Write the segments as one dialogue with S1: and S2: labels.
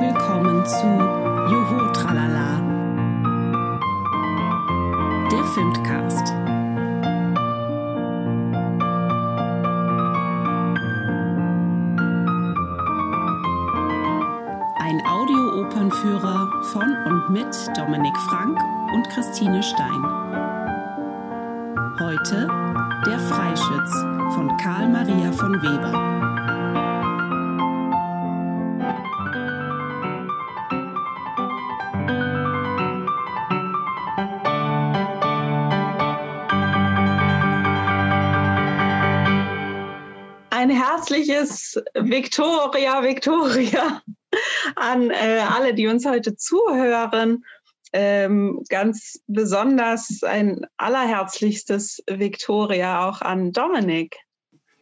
S1: willkommen zu Juhu Tralala, der Filmcast. Ein Audio-Opernführer von und mit Dominik Frank und Christine Stein. Heute Der Freischütz von Karl Maria von Weber.
S2: Herzliches Victoria, Victoria an äh, alle, die uns heute zuhören. Ähm, ganz besonders ein allerherzlichstes Victoria auch an Dominik.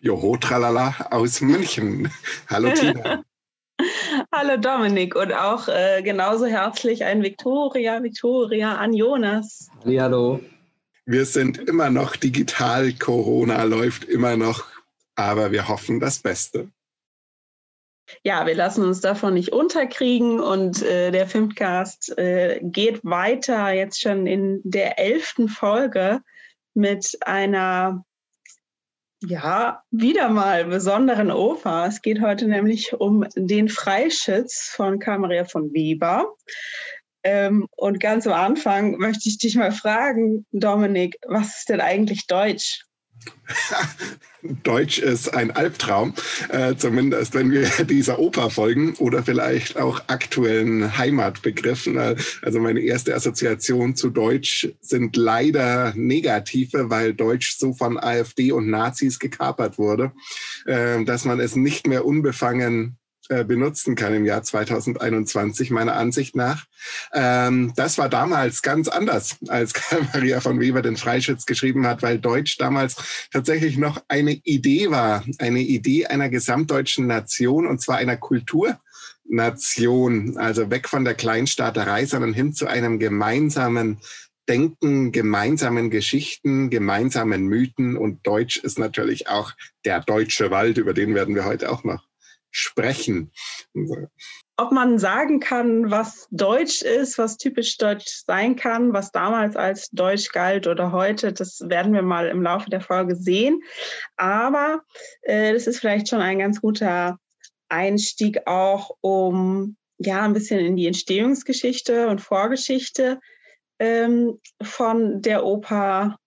S3: Joho, tralala aus München. Hallo Tina.
S2: Hallo Dominik und auch äh, genauso herzlich ein Victoria, Victoria an Jonas.
S4: Hallo.
S3: Wir sind immer noch digital, Corona läuft immer noch aber wir hoffen das Beste.
S2: Ja, wir lassen uns davon nicht unterkriegen und äh, der Filmcast äh, geht weiter jetzt schon in der elften Folge mit einer ja, wieder mal besonderen Oper. Es geht heute nämlich um den Freischütz von Karl Maria von Weber. Ähm, und ganz am Anfang möchte ich dich mal fragen, Dominik, was ist denn eigentlich Deutsch?
S3: Deutsch ist ein Albtraum, äh, zumindest wenn wir dieser Oper folgen oder vielleicht auch aktuellen Heimatbegriffen. Äh, also meine erste Assoziation zu Deutsch sind leider negative, weil Deutsch so von AfD und Nazis gekapert wurde, äh, dass man es nicht mehr unbefangen benutzen kann im Jahr 2021, meiner Ansicht nach. Ähm, das war damals ganz anders, als Karl Maria von Weber den Freischütz geschrieben hat, weil Deutsch damals tatsächlich noch eine Idee war, eine Idee einer gesamtdeutschen Nation und zwar einer Kulturnation, also weg von der Kleinstaaterei, sondern hin zu einem gemeinsamen Denken, gemeinsamen Geschichten, gemeinsamen Mythen und Deutsch ist natürlich auch der deutsche Wald, über den werden wir heute auch noch sprechen.
S2: Ob man sagen kann, was Deutsch ist, was typisch Deutsch sein kann, was damals als Deutsch galt oder heute, das werden wir mal im Laufe der Folge sehen. Aber äh, das ist vielleicht schon ein ganz guter Einstieg auch, um ja ein bisschen in die Entstehungsgeschichte und Vorgeschichte ähm, von der Oper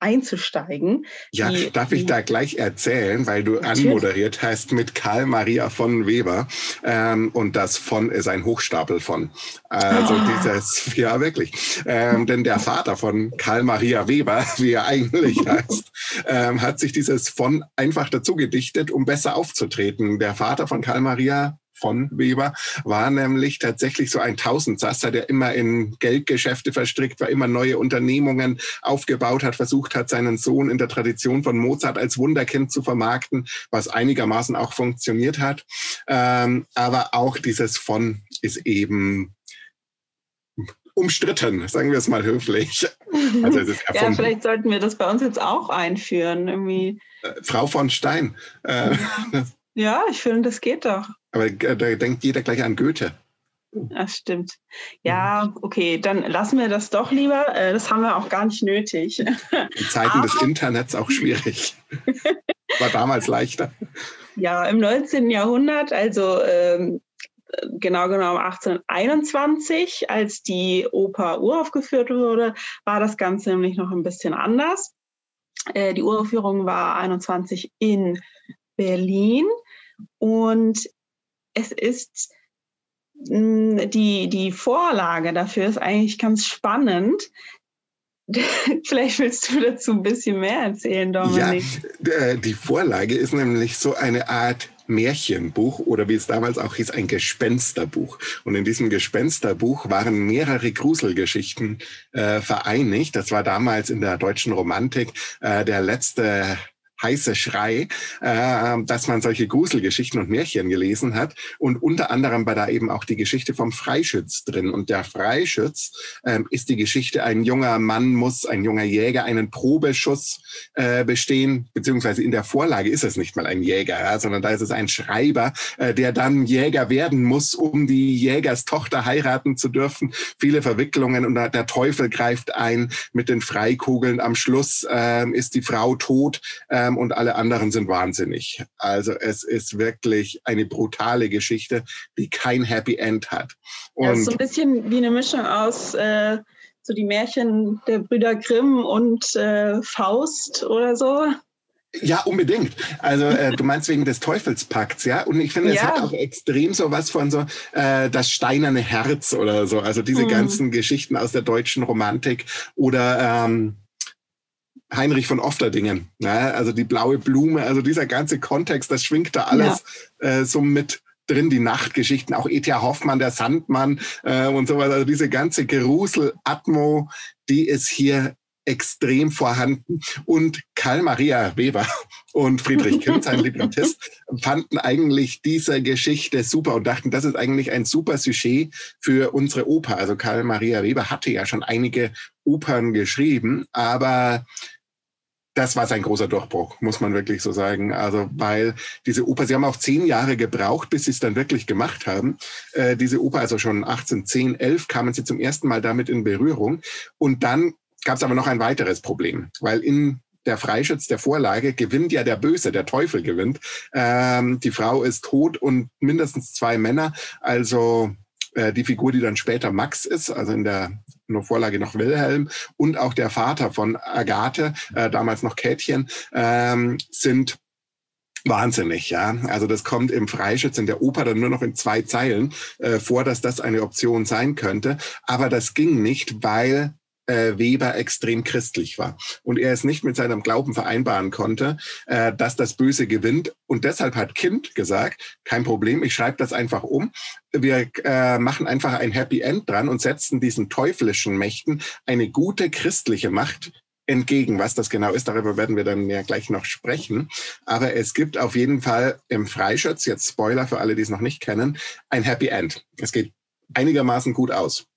S2: einzusteigen.
S3: Ja, die, darf ich da gleich erzählen, weil du natürlich. anmoderiert hast mit Karl Maria von Weber ähm, und das von ist ein Hochstapel von. Also oh. dieses, ja wirklich. Ähm, denn der Vater von Karl Maria Weber, wie er eigentlich heißt, ähm, hat sich dieses von einfach dazu gedichtet, um besser aufzutreten. Der Vater von Karl Maria von Weber, war nämlich tatsächlich so ein Tausendsasser, der immer in Geldgeschäfte verstrickt war, immer neue Unternehmungen aufgebaut hat, versucht hat, seinen Sohn in der Tradition von Mozart als Wunderkind zu vermarkten, was einigermaßen auch funktioniert hat. Ähm, aber auch dieses von ist eben umstritten, sagen wir es mal höflich.
S2: Also ja, vielleicht sollten wir das bei uns jetzt auch einführen. Irgendwie.
S3: Äh, Frau von Stein.
S2: Äh, ja, ich finde, das geht doch.
S3: Aber da denkt jeder gleich an Goethe.
S2: Das stimmt. Ja, okay, dann lassen wir das doch lieber. Äh, das haben wir auch gar nicht nötig.
S3: In Zeiten Aber, des Internets auch schwierig. War damals leichter.
S2: Ja, im 19. Jahrhundert, also ähm, genau genommen 1821, als die Oper uraufgeführt wurde, war das Ganze nämlich noch ein bisschen anders. Äh, die Uraufführung war 21 in Berlin und es ist mm, die, die Vorlage dafür ist eigentlich ganz spannend. Vielleicht willst du dazu ein bisschen mehr erzählen, Dominik.
S3: Ja, die Vorlage ist nämlich so eine Art Märchenbuch oder wie es damals auch hieß, ein Gespensterbuch. Und in diesem Gespensterbuch waren mehrere Gruselgeschichten äh, vereinigt. Das war damals in der deutschen Romantik äh, der letzte heiße Schrei, äh, dass man solche Gruselgeschichten und Märchen gelesen hat und unter anderem war da eben auch die Geschichte vom Freischütz drin und der Freischütz äh, ist die Geschichte, ein junger Mann muss, ein junger Jäger einen Probeschuss äh, bestehen, beziehungsweise in der Vorlage ist es nicht mal ein Jäger, ja, sondern da ist es ein Schreiber, äh, der dann Jäger werden muss, um die Jägerstochter heiraten zu dürfen. Viele Verwicklungen und der Teufel greift ein mit den Freikugeln. Am Schluss äh, ist die Frau tot. Äh, ähm, und alle anderen sind wahnsinnig. Also es ist wirklich eine brutale Geschichte, die kein Happy End hat.
S2: Und ja, ist so ein bisschen wie eine Mischung aus äh, so die Märchen der Brüder Grimm und äh, Faust oder so.
S3: Ja, unbedingt. Also äh, du meinst wegen des Teufelspakts, ja? Und ich finde, es ja. hat auch extrem so was von so äh, das steinerne Herz oder so. Also diese hm. ganzen Geschichten aus der deutschen Romantik oder ähm, Heinrich von Ofterdingen, ne? also die blaue Blume, also dieser ganze Kontext, das schwingt da alles ja. äh, so mit drin, die Nachtgeschichten, auch E.T.A. Hoffmann, der Sandmann äh, und so weiter. Also diese ganze Gerusel-Atmo, die ist hier extrem vorhanden. Und Karl Maria Weber und Friedrich Kind, sein Librettist, fanden eigentlich diese Geschichte super und dachten, das ist eigentlich ein super Sujet für unsere Oper. Also Karl Maria Weber hatte ja schon einige Opern geschrieben, aber das war sein großer Durchbruch, muss man wirklich so sagen. Also, weil diese Oper, sie haben auch zehn Jahre gebraucht, bis sie es dann wirklich gemacht haben. Äh, diese Oper, also schon 1810, 11 kamen sie zum ersten Mal damit in Berührung. Und dann gab es aber noch ein weiteres Problem, weil in der Freischütz der Vorlage gewinnt ja der Böse, der Teufel gewinnt. Ähm, die Frau ist tot und mindestens zwei Männer. Also äh, die Figur, die dann später Max ist, also in der, in der Vorlage noch Wilhelm und auch der Vater von Agathe, äh, damals noch Kätchen, ähm, sind wahnsinnig, ja. Also das kommt im Freischütz in der Oper dann nur noch in zwei Zeilen äh, vor, dass das eine Option sein könnte. Aber das ging nicht, weil äh, Weber extrem christlich war und er es nicht mit seinem Glauben vereinbaren konnte, äh, dass das Böse gewinnt. Und deshalb hat Kind gesagt, kein Problem, ich schreibe das einfach um. Wir äh, machen einfach ein Happy End dran und setzen diesen teuflischen Mächten eine gute christliche Macht entgegen. Was das genau ist, darüber werden wir dann ja gleich noch sprechen. Aber es gibt auf jeden Fall im Freischütz, jetzt Spoiler für alle, die es noch nicht kennen, ein Happy End. Es geht einigermaßen gut aus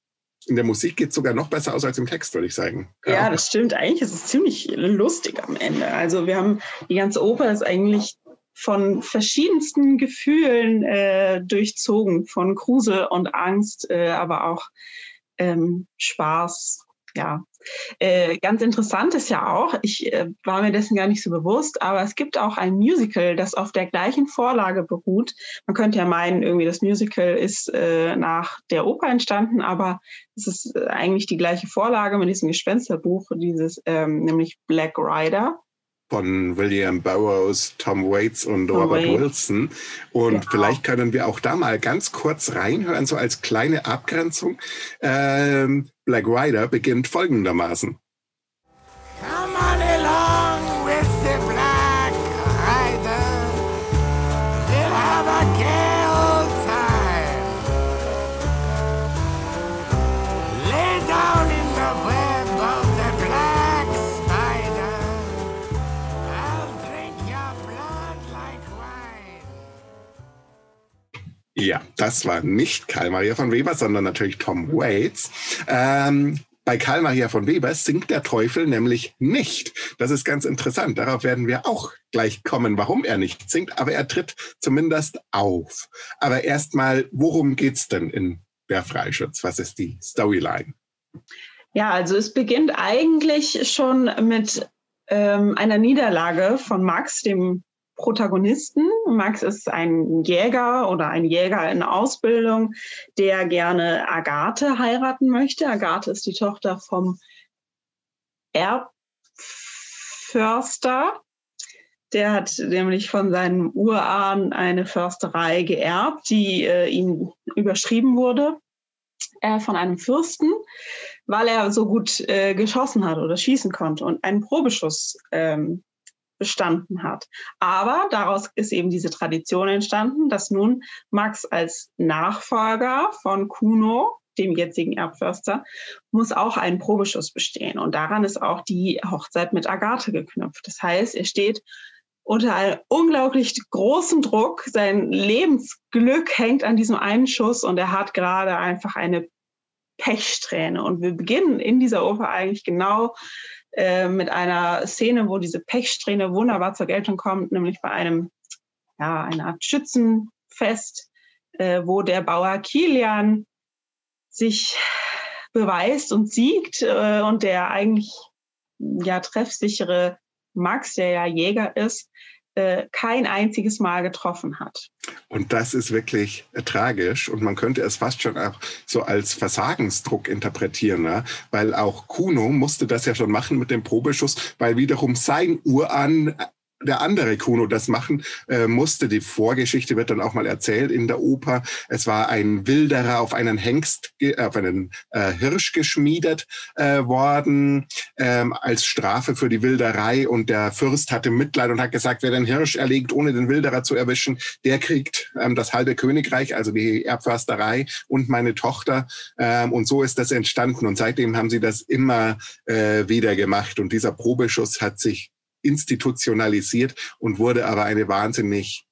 S3: in der Musik geht es sogar noch besser aus als im Text, würde ich sagen.
S2: Ja, ja, das stimmt. Eigentlich ist es ziemlich lustig am Ende. Also wir haben die ganze Oper ist eigentlich von verschiedensten Gefühlen äh, durchzogen, von Grusel und Angst, äh, aber auch ähm, Spaß, ja. Äh, ganz interessant ist ja auch, ich äh, war mir dessen gar nicht so bewusst, aber es gibt auch ein Musical, das auf der gleichen Vorlage beruht. Man könnte ja meinen, irgendwie das Musical ist äh, nach der Oper entstanden, aber es ist äh, eigentlich die gleiche Vorlage mit diesem Gespensterbuch, dieses ähm, nämlich Black Rider
S3: von William Burroughs, Tom Waits und Tom Robert Waits. Wilson. Und genau. vielleicht können wir auch da mal ganz kurz reinhören, so als kleine Abgrenzung. Ähm, Black Rider beginnt folgendermaßen. Come on along Ja, das war nicht Karl Maria von Weber, sondern natürlich Tom Waits. Ähm, bei Karl Maria von Weber singt der Teufel nämlich nicht. Das ist ganz interessant. Darauf werden wir auch gleich kommen, warum er nicht singt, aber er tritt zumindest auf. Aber erstmal, worum geht's denn in der Freischutz? Was ist die Storyline?
S2: Ja, also es beginnt eigentlich schon mit ähm, einer Niederlage von Max, dem Protagonisten. Max ist ein Jäger oder ein Jäger in Ausbildung, der gerne Agathe heiraten möchte. Agathe ist die Tochter vom Erbförster. Der hat nämlich von seinem Urahn eine Försterei geerbt, die äh, ihm überschrieben wurde äh, von einem Fürsten, weil er so gut äh, geschossen hat oder schießen konnte und einen Probeschuss ähm, bestanden hat. Aber daraus ist eben diese Tradition entstanden, dass nun Max als Nachfolger von Kuno, dem jetzigen Erbförster, muss auch einen Probeschuss bestehen. Und daran ist auch die Hochzeit mit Agathe geknüpft. Das heißt, er steht unter einem unglaublich großen Druck. Sein Lebensglück hängt an diesem einen Schuss und er hat gerade einfach eine Pechsträhne. Und wir beginnen in dieser Oper eigentlich genau äh, mit einer Szene, wo diese Pechsträhne wunderbar zur Geltung kommt, nämlich bei einem, ja, einer Art Schützenfest, äh, wo der Bauer Kilian sich beweist und siegt äh, und der eigentlich ja treffsichere Max, der ja Jäger ist, äh, kein einziges Mal getroffen hat.
S3: Und das ist wirklich äh, tragisch und man könnte es fast schon auch so als Versagensdruck interpretieren, ne? weil auch Kuno musste das ja schon machen mit dem Probeschuss, weil wiederum sein Uran der andere Kuno das machen äh, musste. Die Vorgeschichte wird dann auch mal erzählt in der Oper. Es war ein Wilderer auf einen Hengst, äh, auf einen äh, Hirsch geschmiedet äh, worden ähm, als Strafe für die Wilderei. Und der Fürst hatte Mitleid und hat gesagt, wer den Hirsch erlegt, ohne den Wilderer zu erwischen, der kriegt ähm, das halbe Königreich, also die Erbförsterei und meine Tochter. Ähm, und so ist das entstanden. Und seitdem haben sie das immer äh, wieder gemacht. Und dieser Probeschuss hat sich institutionalisiert und wurde aber eine wahnsinnig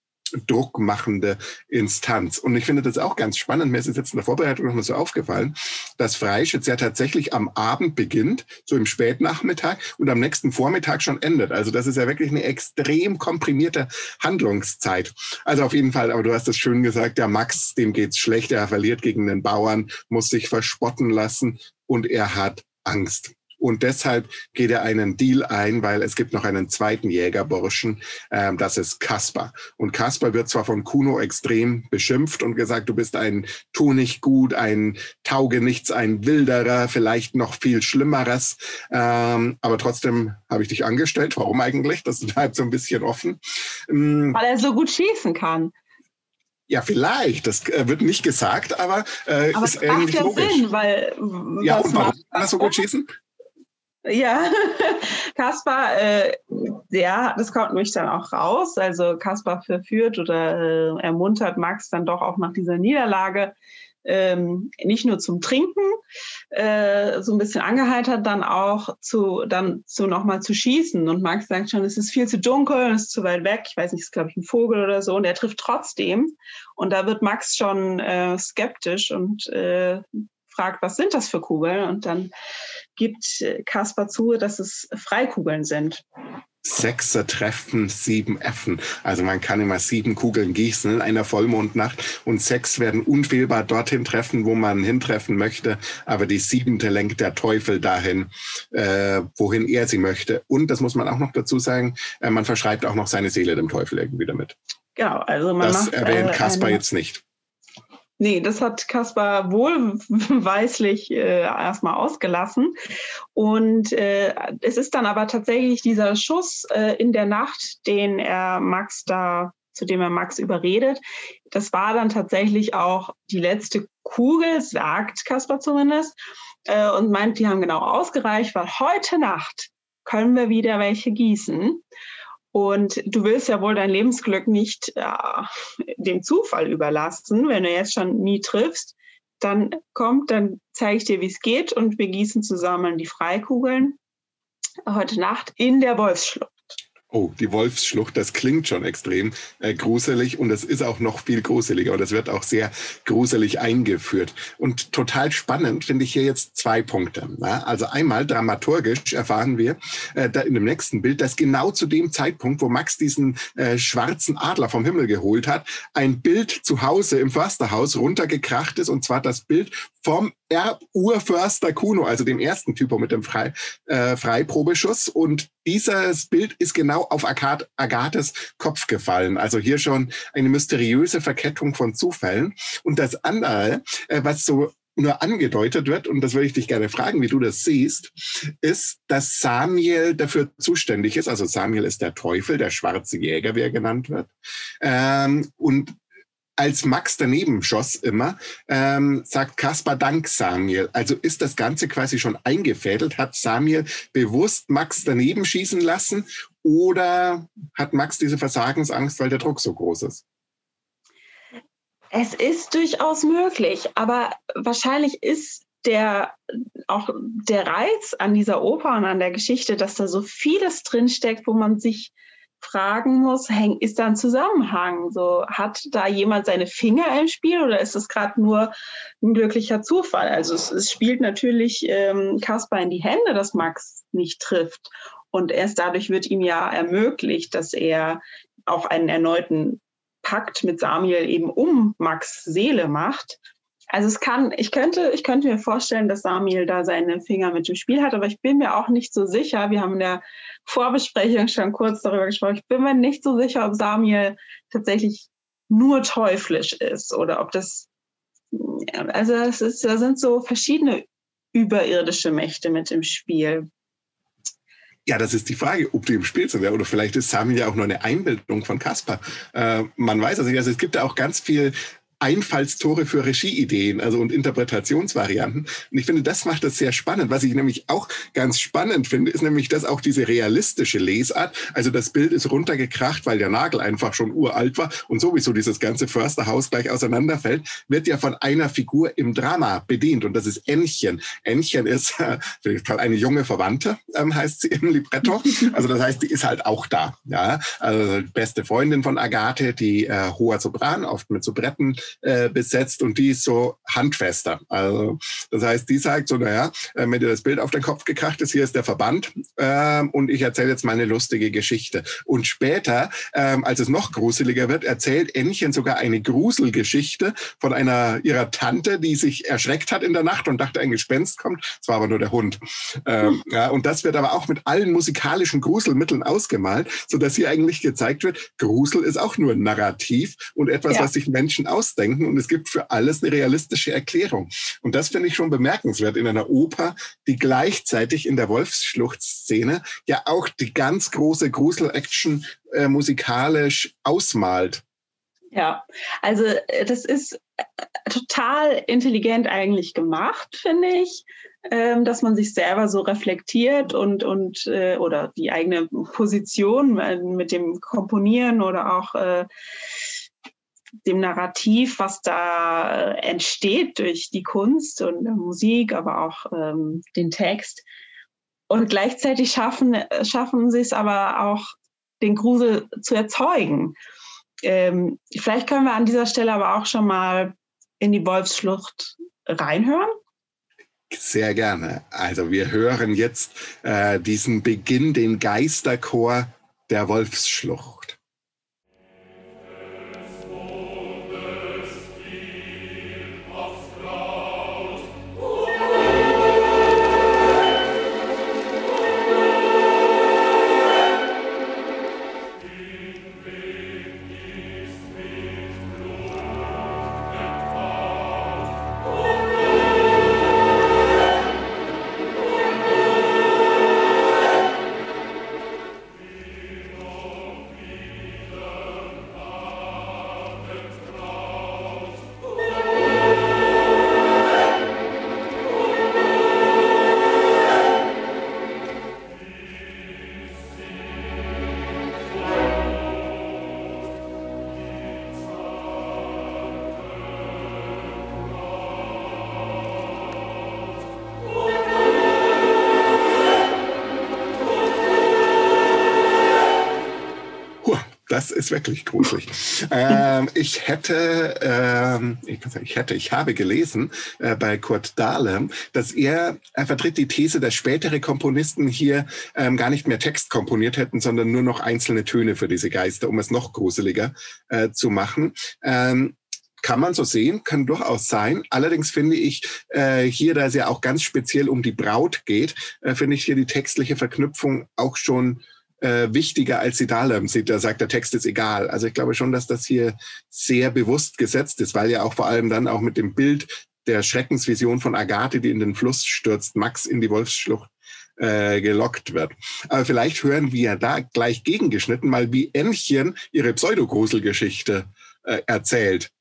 S3: druckmachende Instanz. Und ich finde das auch ganz spannend. Mir ist jetzt in der Vorbereitung nochmal so aufgefallen, dass Freischütz ja tatsächlich am Abend beginnt, so im Spätnachmittag und am nächsten Vormittag schon endet. Also das ist ja wirklich eine extrem komprimierte Handlungszeit. Also auf jeden Fall, aber du hast es schön gesagt, der Max, dem geht's schlecht, er verliert gegen den Bauern, muss sich verspotten lassen und er hat Angst. Und deshalb geht er einen Deal ein, weil es gibt noch einen zweiten Jägerburschen, ähm, das ist Kasper. Und Kasper wird zwar von Kuno extrem beschimpft und gesagt, du bist ein Tu nicht gut, ein Taugenichts, ein Wilderer, vielleicht noch viel Schlimmeres. Ähm, aber trotzdem habe ich dich angestellt. Warum eigentlich? Das bleibt so ein bisschen offen.
S2: Ähm, weil er so gut schießen kann.
S3: Ja, vielleicht. Das äh, wird nicht gesagt, aber, äh,
S2: aber ist irgendwie ja logisch. Sinn, weil
S3: ja, und warum kann er so gut schießen?
S2: Ja, Kaspar, äh, ja, das kommt nämlich dann auch raus. Also Kaspar verführt oder äh, ermuntert Max dann doch auch nach dieser Niederlage ähm, nicht nur zum Trinken, äh, so ein bisschen angeheitert, dann auch zu, dann zu nochmal zu schießen. Und Max sagt schon, es ist viel zu dunkel, es ist zu weit weg. Ich weiß nicht, es ist glaube ich ein Vogel oder so. Und er trifft trotzdem. Und da wird Max schon äh, skeptisch und äh, fragt, was sind das für Kugeln? Und dann gibt Kaspar zu, dass es Freikugeln sind.
S3: Sechser Treffen, sieben Effen. Also man kann immer sieben Kugeln gießen in einer Vollmondnacht und sechs werden unfehlbar dorthin treffen, wo man hintreffen möchte. Aber die siebente lenkt der Teufel dahin, äh, wohin er sie möchte. Und das muss man auch noch dazu sagen, äh, man verschreibt auch noch seine Seele dem Teufel irgendwie damit.
S2: Genau, also man
S3: das
S2: macht,
S3: erwähnt äh, Kaspar jetzt nicht.
S2: Nee, das hat Kaspar wohlweislich äh, erstmal ausgelassen. Und äh, es ist dann aber tatsächlich dieser Schuss äh, in der Nacht, den er Max da, zu dem er Max überredet. Das war dann tatsächlich auch die letzte Kugel, sagt Kaspar zumindest, äh, und meint, die haben genau ausgereicht, weil heute Nacht können wir wieder welche gießen. Und du willst ja wohl dein Lebensglück nicht äh, dem Zufall überlassen, wenn du jetzt schon nie triffst. Dann kommt, dann zeige ich dir, wie es geht und wir gießen zusammen die Freikugeln heute Nacht in der Wolfsschlucht.
S3: Oh, die Wolfsschlucht, das klingt schon extrem äh, gruselig und es ist auch noch viel gruseliger und es wird auch sehr gruselig eingeführt. Und total spannend finde ich hier jetzt zwei Punkte. Ja? Also einmal dramaturgisch erfahren wir äh, da in dem nächsten Bild, dass genau zu dem Zeitpunkt, wo Max diesen äh, schwarzen Adler vom Himmel geholt hat, ein Bild zu Hause im Försterhaus runtergekracht ist und zwar das Bild vom Urförster Kuno, also dem ersten Typo mit dem Frei, äh, Freiprobeschuss. Und dieses Bild ist genau auf Agat Agathes Kopf gefallen. Also hier schon eine mysteriöse Verkettung von Zufällen. Und das andere, äh, was so nur angedeutet wird, und das würde ich dich gerne fragen, wie du das siehst, ist, dass Samuel dafür zuständig ist. Also Samuel ist der Teufel, der schwarze Jäger, wie er genannt wird. Ähm, und als Max daneben schoss immer, ähm, sagt Kaspar Dank Samuel. Also ist das Ganze quasi schon eingefädelt? Hat Samuel bewusst Max daneben schießen lassen oder hat Max diese Versagensangst, weil der Druck so groß ist?
S2: Es ist durchaus möglich, aber wahrscheinlich ist der auch der Reiz an dieser Oper und an der Geschichte, dass da so vieles drinsteckt, wo man sich fragen muss, ist da ein Zusammenhang? So, hat da jemand seine Finger im Spiel oder ist es gerade nur ein glücklicher Zufall? Also es, es spielt natürlich ähm, Kaspar in die Hände, dass Max nicht trifft. Und erst dadurch wird ihm ja ermöglicht, dass er auch einen erneuten Pakt mit Samuel eben um Max Seele macht. Also es kann, ich könnte, ich könnte mir vorstellen, dass Samuel da seine Finger mit dem Spiel hat, aber ich bin mir auch nicht so sicher. Wir haben in der Vorbesprechung schon kurz darüber gesprochen. Ich bin mir nicht so sicher, ob Samuel tatsächlich nur teuflisch ist oder ob das, also es ist, da sind so verschiedene überirdische Mächte mit im Spiel.
S3: Ja, das ist die Frage, ob die im Spiel sind. Oder vielleicht ist Samuel ja auch nur eine Einbildung von Caspar. Äh, man weiß es nicht. Also es gibt ja auch ganz viel Einfallstore für Regieideen, also und Interpretationsvarianten. Und ich finde, das macht das sehr spannend. Was ich nämlich auch ganz spannend finde, ist nämlich, dass auch diese realistische Lesart, also das Bild ist runtergekracht, weil der Nagel einfach schon uralt war und sowieso dieses ganze Försterhaus gleich auseinanderfällt, wird ja von einer Figur im Drama bedient und das ist Ännchen. Ännchen ist äh, eine junge Verwandte, ähm, heißt sie im Libretto. Also das heißt, die ist halt auch da. Ja, also beste Freundin von Agathe, die äh, hoher Sopran, oft mit Sobretten äh, besetzt und die ist so handfester. Also das heißt, die sagt so, naja, äh, wenn dir das Bild auf den Kopf gekracht ist, hier ist der Verband äh, und ich erzähle jetzt meine lustige Geschichte. Und später, ähm, als es noch gruseliger wird, erzählt Ännchen sogar eine Gruselgeschichte von einer ihrer Tante, die sich erschreckt hat in der Nacht und dachte, ein Gespenst kommt. Es war aber nur der Hund. Ähm, ja, und das wird aber auch mit allen musikalischen Gruselmitteln ausgemalt, so dass hier eigentlich gezeigt wird, Grusel ist auch nur ein Narrativ und etwas, ja. was sich Menschen ausdenken ausdenken und es gibt für alles eine realistische Erklärung. Und das finde ich schon bemerkenswert in einer Oper, die gleichzeitig in der Wolfsschluchtszene ja auch die ganz große Grusel-Action äh, musikalisch ausmalt.
S2: Ja, also äh, das ist äh, total intelligent eigentlich gemacht, finde ich, ähm, dass man sich selber so reflektiert und, und äh, oder die eigene Position mit dem Komponieren oder auch dem Narrativ, was da entsteht durch die Kunst und Musik, aber auch ähm, den Text. Und gleichzeitig schaffen, schaffen sie es aber auch, den Grusel zu erzeugen. Ähm, vielleicht können wir an dieser Stelle aber auch schon mal in die Wolfsschlucht reinhören.
S3: Sehr gerne. Also wir hören jetzt äh, diesen Beginn, den Geisterchor der Wolfsschlucht. Das ist wirklich gruselig. ähm, ich hätte, ähm, ich, ich, hätte, ich habe gelesen äh, bei Kurt Dahle, dass er, er vertritt die These, dass spätere Komponisten hier ähm, gar nicht mehr Text komponiert hätten, sondern nur noch einzelne Töne für diese Geister, um es noch gruseliger äh, zu machen. Ähm, kann man so sehen, kann durchaus sein. Allerdings finde ich äh, hier, da es ja auch ganz speziell um die Braut geht, äh, finde ich hier die textliche Verknüpfung auch schon äh, wichtiger als die Dahlem sieht. Da sagt der Text ist egal. Also ich glaube schon, dass das hier sehr bewusst gesetzt ist, weil ja auch vor allem dann auch mit dem Bild der Schreckensvision von Agathe, die in den Fluss stürzt, Max in die Wolfsschlucht äh, gelockt wird. Aber vielleicht hören wir da gleich gegengeschnitten mal, wie Ännchen ihre Pseudogruselgeschichte äh, erzählt.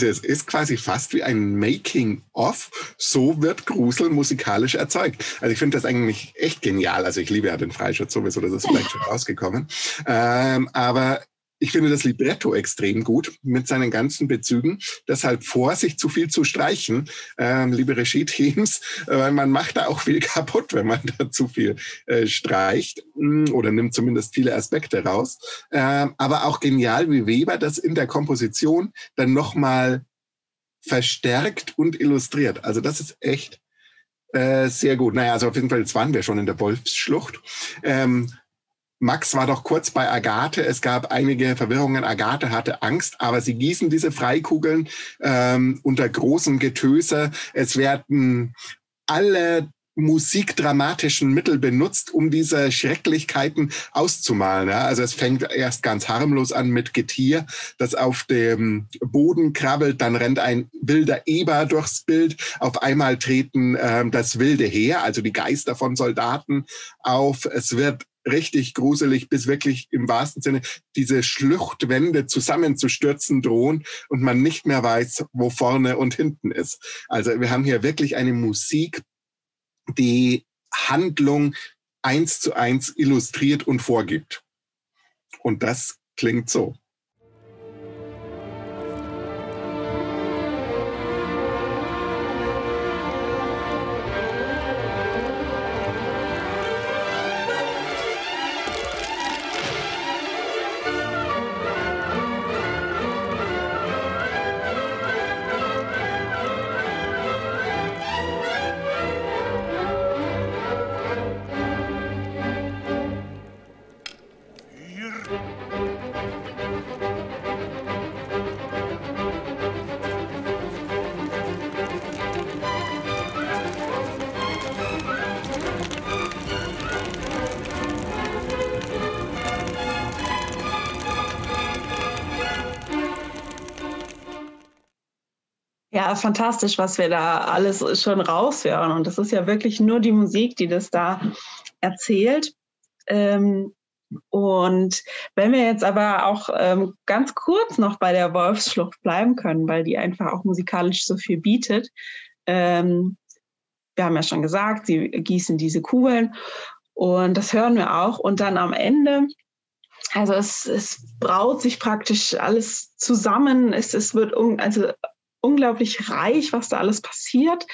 S3: Also es ist quasi fast wie ein Making-of. So wird Grusel musikalisch erzeugt. Also ich finde das eigentlich echt genial. Also ich liebe ja den Freischutz sowieso, das ist vielleicht schon rausgekommen. Ähm, aber ich finde das Libretto extrem gut mit seinen ganzen Bezügen. Deshalb Vorsicht, zu viel zu streichen, ähm, liebe Regie-Teams, weil man macht da auch viel kaputt, wenn man da zu viel äh, streicht oder nimmt zumindest viele Aspekte raus. Ähm, aber auch genial, wie Weber das in der Komposition dann nochmal verstärkt und illustriert. Also das ist echt äh, sehr gut. Naja, also auf jeden Fall, jetzt waren wir schon in der Wolfsschlucht. Ähm, Max war doch kurz bei Agathe. Es gab einige Verwirrungen. Agathe hatte Angst, aber sie gießen diese Freikugeln ähm, unter großem Getöse. Es werden alle musikdramatischen Mittel benutzt, um diese Schrecklichkeiten auszumalen. Ja, also es fängt erst ganz harmlos an mit Getier, das auf dem Boden krabbelt, dann rennt ein wilder Eber durchs Bild. Auf einmal treten ähm, das wilde Heer, also die Geister von Soldaten auf. Es wird richtig gruselig, bis wirklich im wahrsten Sinne diese Schluchtwände zusammenzustürzen drohen und man nicht mehr weiß, wo vorne und hinten ist. Also wir haben hier wirklich eine Musik, die Handlung eins zu eins illustriert und vorgibt. Und das klingt so.
S2: Fantastisch, was wir da alles schon raushören. Und das ist ja wirklich nur die Musik, die das da erzählt. Ähm, und wenn wir jetzt aber auch ähm, ganz kurz noch bei der Wolfsschlucht bleiben können, weil die einfach auch musikalisch so viel bietet. Ähm, wir haben ja schon gesagt, sie gießen diese Kugeln und das hören wir auch. Und dann am Ende, also es, es braut sich praktisch alles zusammen. Es, es wird also unglaublich reich, was da alles passiert.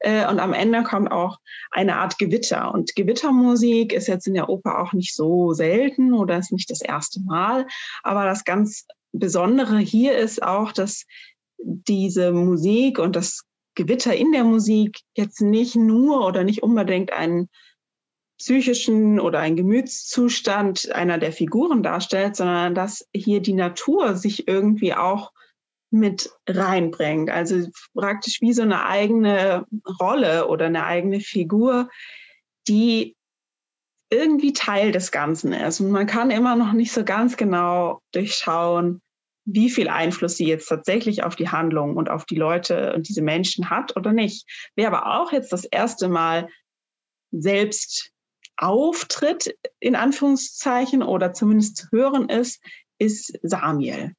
S2: Äh, und am Ende kommt auch eine Art Gewitter. Und Gewittermusik ist jetzt in der Oper auch nicht so selten oder ist nicht das erste Mal. Aber das ganz Besondere hier ist auch, dass diese Musik und das Gewitter in der Musik jetzt nicht nur oder nicht unbedingt einen psychischen oder einen Gemütszustand einer der Figuren darstellt, sondern dass hier die Natur sich irgendwie auch mit reinbringt. Also praktisch wie so eine eigene Rolle oder eine eigene Figur, die irgendwie Teil des Ganzen ist. Und man kann immer noch nicht so ganz genau durchschauen, wie viel Einfluss sie jetzt tatsächlich auf die Handlung und auf die Leute und diese Menschen hat oder nicht. Wer aber auch jetzt das erste Mal selbst auftritt, in Anführungszeichen, oder zumindest zu hören ist, ist Samuel.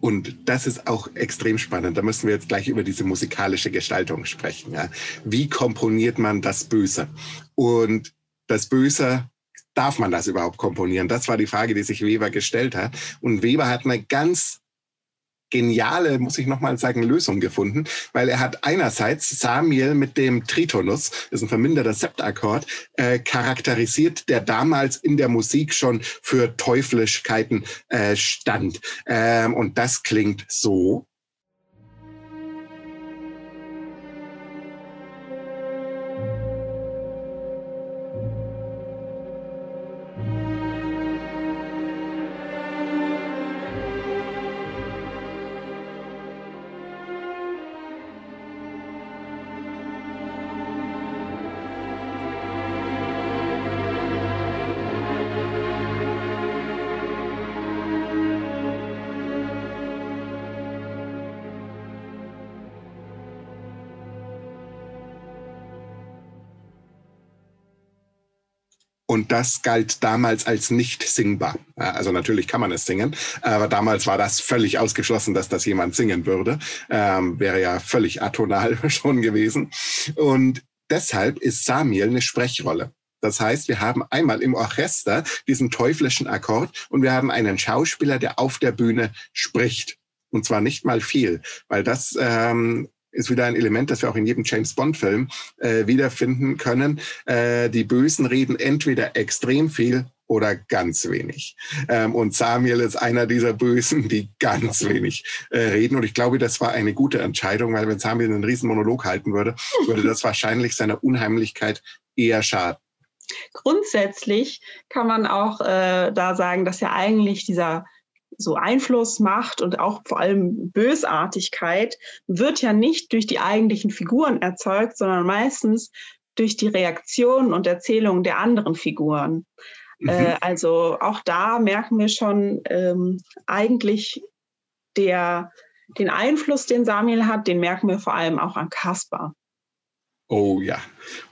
S3: Und das ist auch extrem spannend. Da müssen wir jetzt gleich über diese musikalische Gestaltung sprechen. Ja. Wie komponiert man das Böse? Und das Böse, darf man das überhaupt komponieren? Das war die Frage, die sich Weber gestellt hat. Und Weber hat eine ganz geniale, muss ich nochmal sagen, Lösung gefunden, weil er hat einerseits Samuel mit dem Tritonus, das ist ein verminderter Septakkord, äh, charakterisiert, der damals in der Musik schon für Teuflischkeiten äh, stand. Ähm, und das klingt so. Und das galt damals als nicht singbar. Also natürlich kann man es singen, aber damals war das völlig ausgeschlossen, dass das jemand singen würde. Ähm, wäre ja völlig atonal schon gewesen. Und deshalb ist Samuel eine Sprechrolle. Das heißt, wir haben einmal im Orchester diesen teuflischen Akkord und wir haben einen Schauspieler, der auf der Bühne spricht. Und zwar nicht mal viel, weil das ähm, ist wieder ein Element, das wir auch in jedem James Bond-Film äh, wiederfinden können. Äh, die Bösen reden entweder extrem viel oder ganz wenig. Ähm, und Samuel ist einer dieser Bösen, die ganz wenig äh, reden. Und ich glaube, das war eine gute Entscheidung, weil wenn Samuel einen riesen Monolog halten würde, würde das wahrscheinlich seiner Unheimlichkeit eher schaden.
S2: Grundsätzlich kann man auch äh, da sagen, dass ja eigentlich dieser so Einfluss, Macht und auch vor allem Bösartigkeit wird ja nicht durch die eigentlichen Figuren erzeugt, sondern meistens durch die Reaktionen und Erzählungen der anderen Figuren. Mhm. Äh, also auch da merken wir schon ähm, eigentlich der, den Einfluss, den Samuel hat, den merken wir vor allem auch an Caspar.
S3: Oh ja.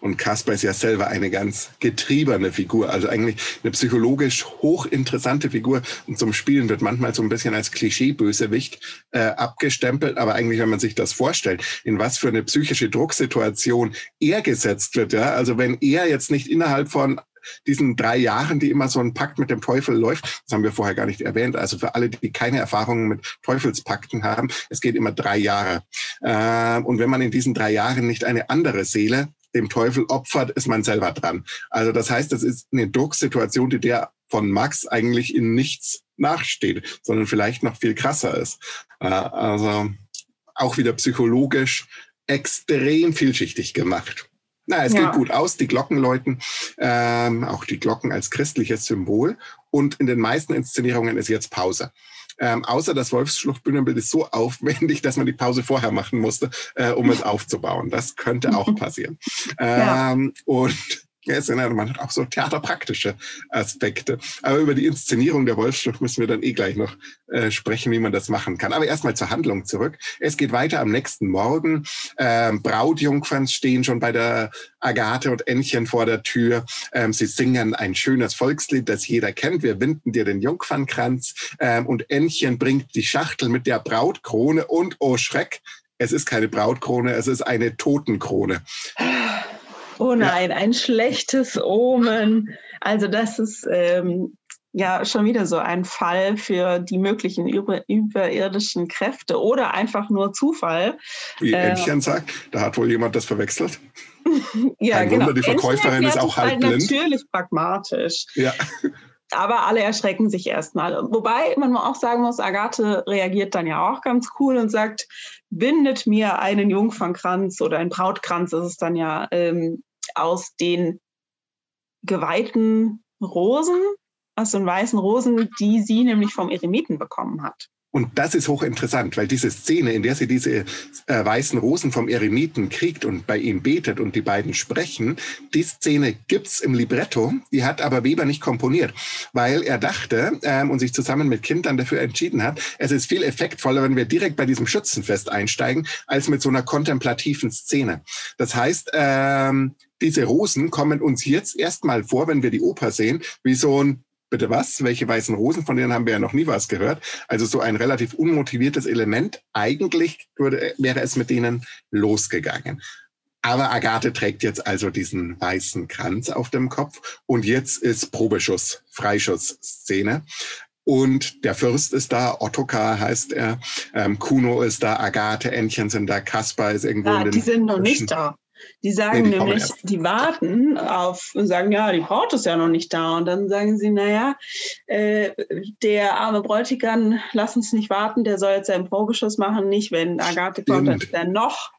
S3: Und Kasper ist ja selber eine ganz getriebene Figur, also eigentlich eine psychologisch hochinteressante Figur. Und zum Spielen wird manchmal so ein bisschen als Klischee-Bösewicht äh, abgestempelt. Aber eigentlich, wenn man sich das vorstellt, in was für eine psychische Drucksituation er gesetzt wird, ja, also wenn er jetzt nicht innerhalb von diesen drei Jahren, die immer so ein Pakt mit dem Teufel läuft. Das haben wir vorher gar nicht erwähnt. Also für alle, die keine Erfahrungen mit Teufelspakten haben, es geht immer drei Jahre. Ähm, und wenn man in diesen drei Jahren nicht eine andere Seele dem Teufel opfert, ist man selber dran. Also das heißt, das ist eine Drucksituation, die der von Max eigentlich in nichts nachsteht, sondern vielleicht noch viel krasser ist. Äh, also auch wieder psychologisch extrem vielschichtig gemacht. Na, es ja. geht gut aus, die Glocken läuten, ähm, auch die Glocken als christliches Symbol. Und in den meisten Inszenierungen ist jetzt Pause. Ähm, außer das Wolfsschluchtbühnenbild ist so aufwendig, dass man die Pause vorher machen musste, äh, um es aufzubauen. Das könnte auch passieren. Ähm, ja. Und es erinnert man hat auch so theaterpraktische Aspekte. Aber über die Inszenierung der Wolfsschlucht müssen wir dann eh gleich noch äh, sprechen, wie man das machen kann. Aber erstmal zur Handlung zurück. Es geht weiter am nächsten Morgen. Ähm, Brautjungfern stehen schon bei der Agathe und Ännchen vor der Tür. Ähm, sie singen ein schönes Volkslied, das jeder kennt. Wir winden dir den Jungfernkranz. Ähm, und Ännchen bringt die Schachtel mit der Brautkrone und, oh Schreck, es ist keine Brautkrone, es ist eine Totenkrone.
S2: Oh nein, ja. ein schlechtes Omen. Also das ist ähm, ja schon wieder so ein Fall für die möglichen über, überirdischen Kräfte oder einfach nur Zufall.
S3: Wie äh, Entchen sagt, da hat wohl jemand das verwechselt. ja, Kein genau. Wunder, die Verkäuferin ist auch halb blind.
S2: Natürlich pragmatisch. Ja. Aber alle erschrecken sich erstmal. Wobei man auch sagen muss, Agathe reagiert dann ja auch ganz cool und sagt, bindet mir einen Jungfernkranz oder einen Brautkranz ist es dann ja ähm, aus den geweihten Rosen, aus den weißen Rosen, die sie nämlich vom Eremiten bekommen hat.
S3: Und das ist hochinteressant, weil diese Szene, in der sie diese äh, weißen Rosen vom Eremiten kriegt und bei ihm betet und die beiden sprechen, die Szene gibt's im Libretto, die hat aber Weber nicht komponiert, weil er dachte ähm, und sich zusammen mit Kind dann dafür entschieden hat, es ist viel effektvoller, wenn wir direkt bei diesem Schützenfest einsteigen, als mit so einer kontemplativen Szene. Das heißt, ähm, diese Rosen kommen uns jetzt erstmal vor, wenn wir die Oper sehen, wie so ein Bitte was? Welche weißen Rosen? Von denen haben wir ja noch nie was gehört. Also so ein relativ unmotiviertes Element. Eigentlich würde, wäre es mit denen losgegangen. Aber Agathe trägt jetzt also diesen weißen Kranz auf dem Kopf und jetzt ist Probeschuss, Freischussszene. Und der Fürst ist da, Ottokar heißt er, ähm, Kuno ist da, Agathe, Entchen sind da, Kaspar ist irgendwo den...
S2: Die sind noch nicht da. Die sagen nee, die nämlich, die warten auf und sagen, ja, die Braut ist ja noch nicht da. Und dann sagen sie, naja, äh, der arme Bräutigam, lass uns nicht warten, der soll jetzt seinen Progeschuss machen, nicht, wenn Agathe kommt, dann ist er noch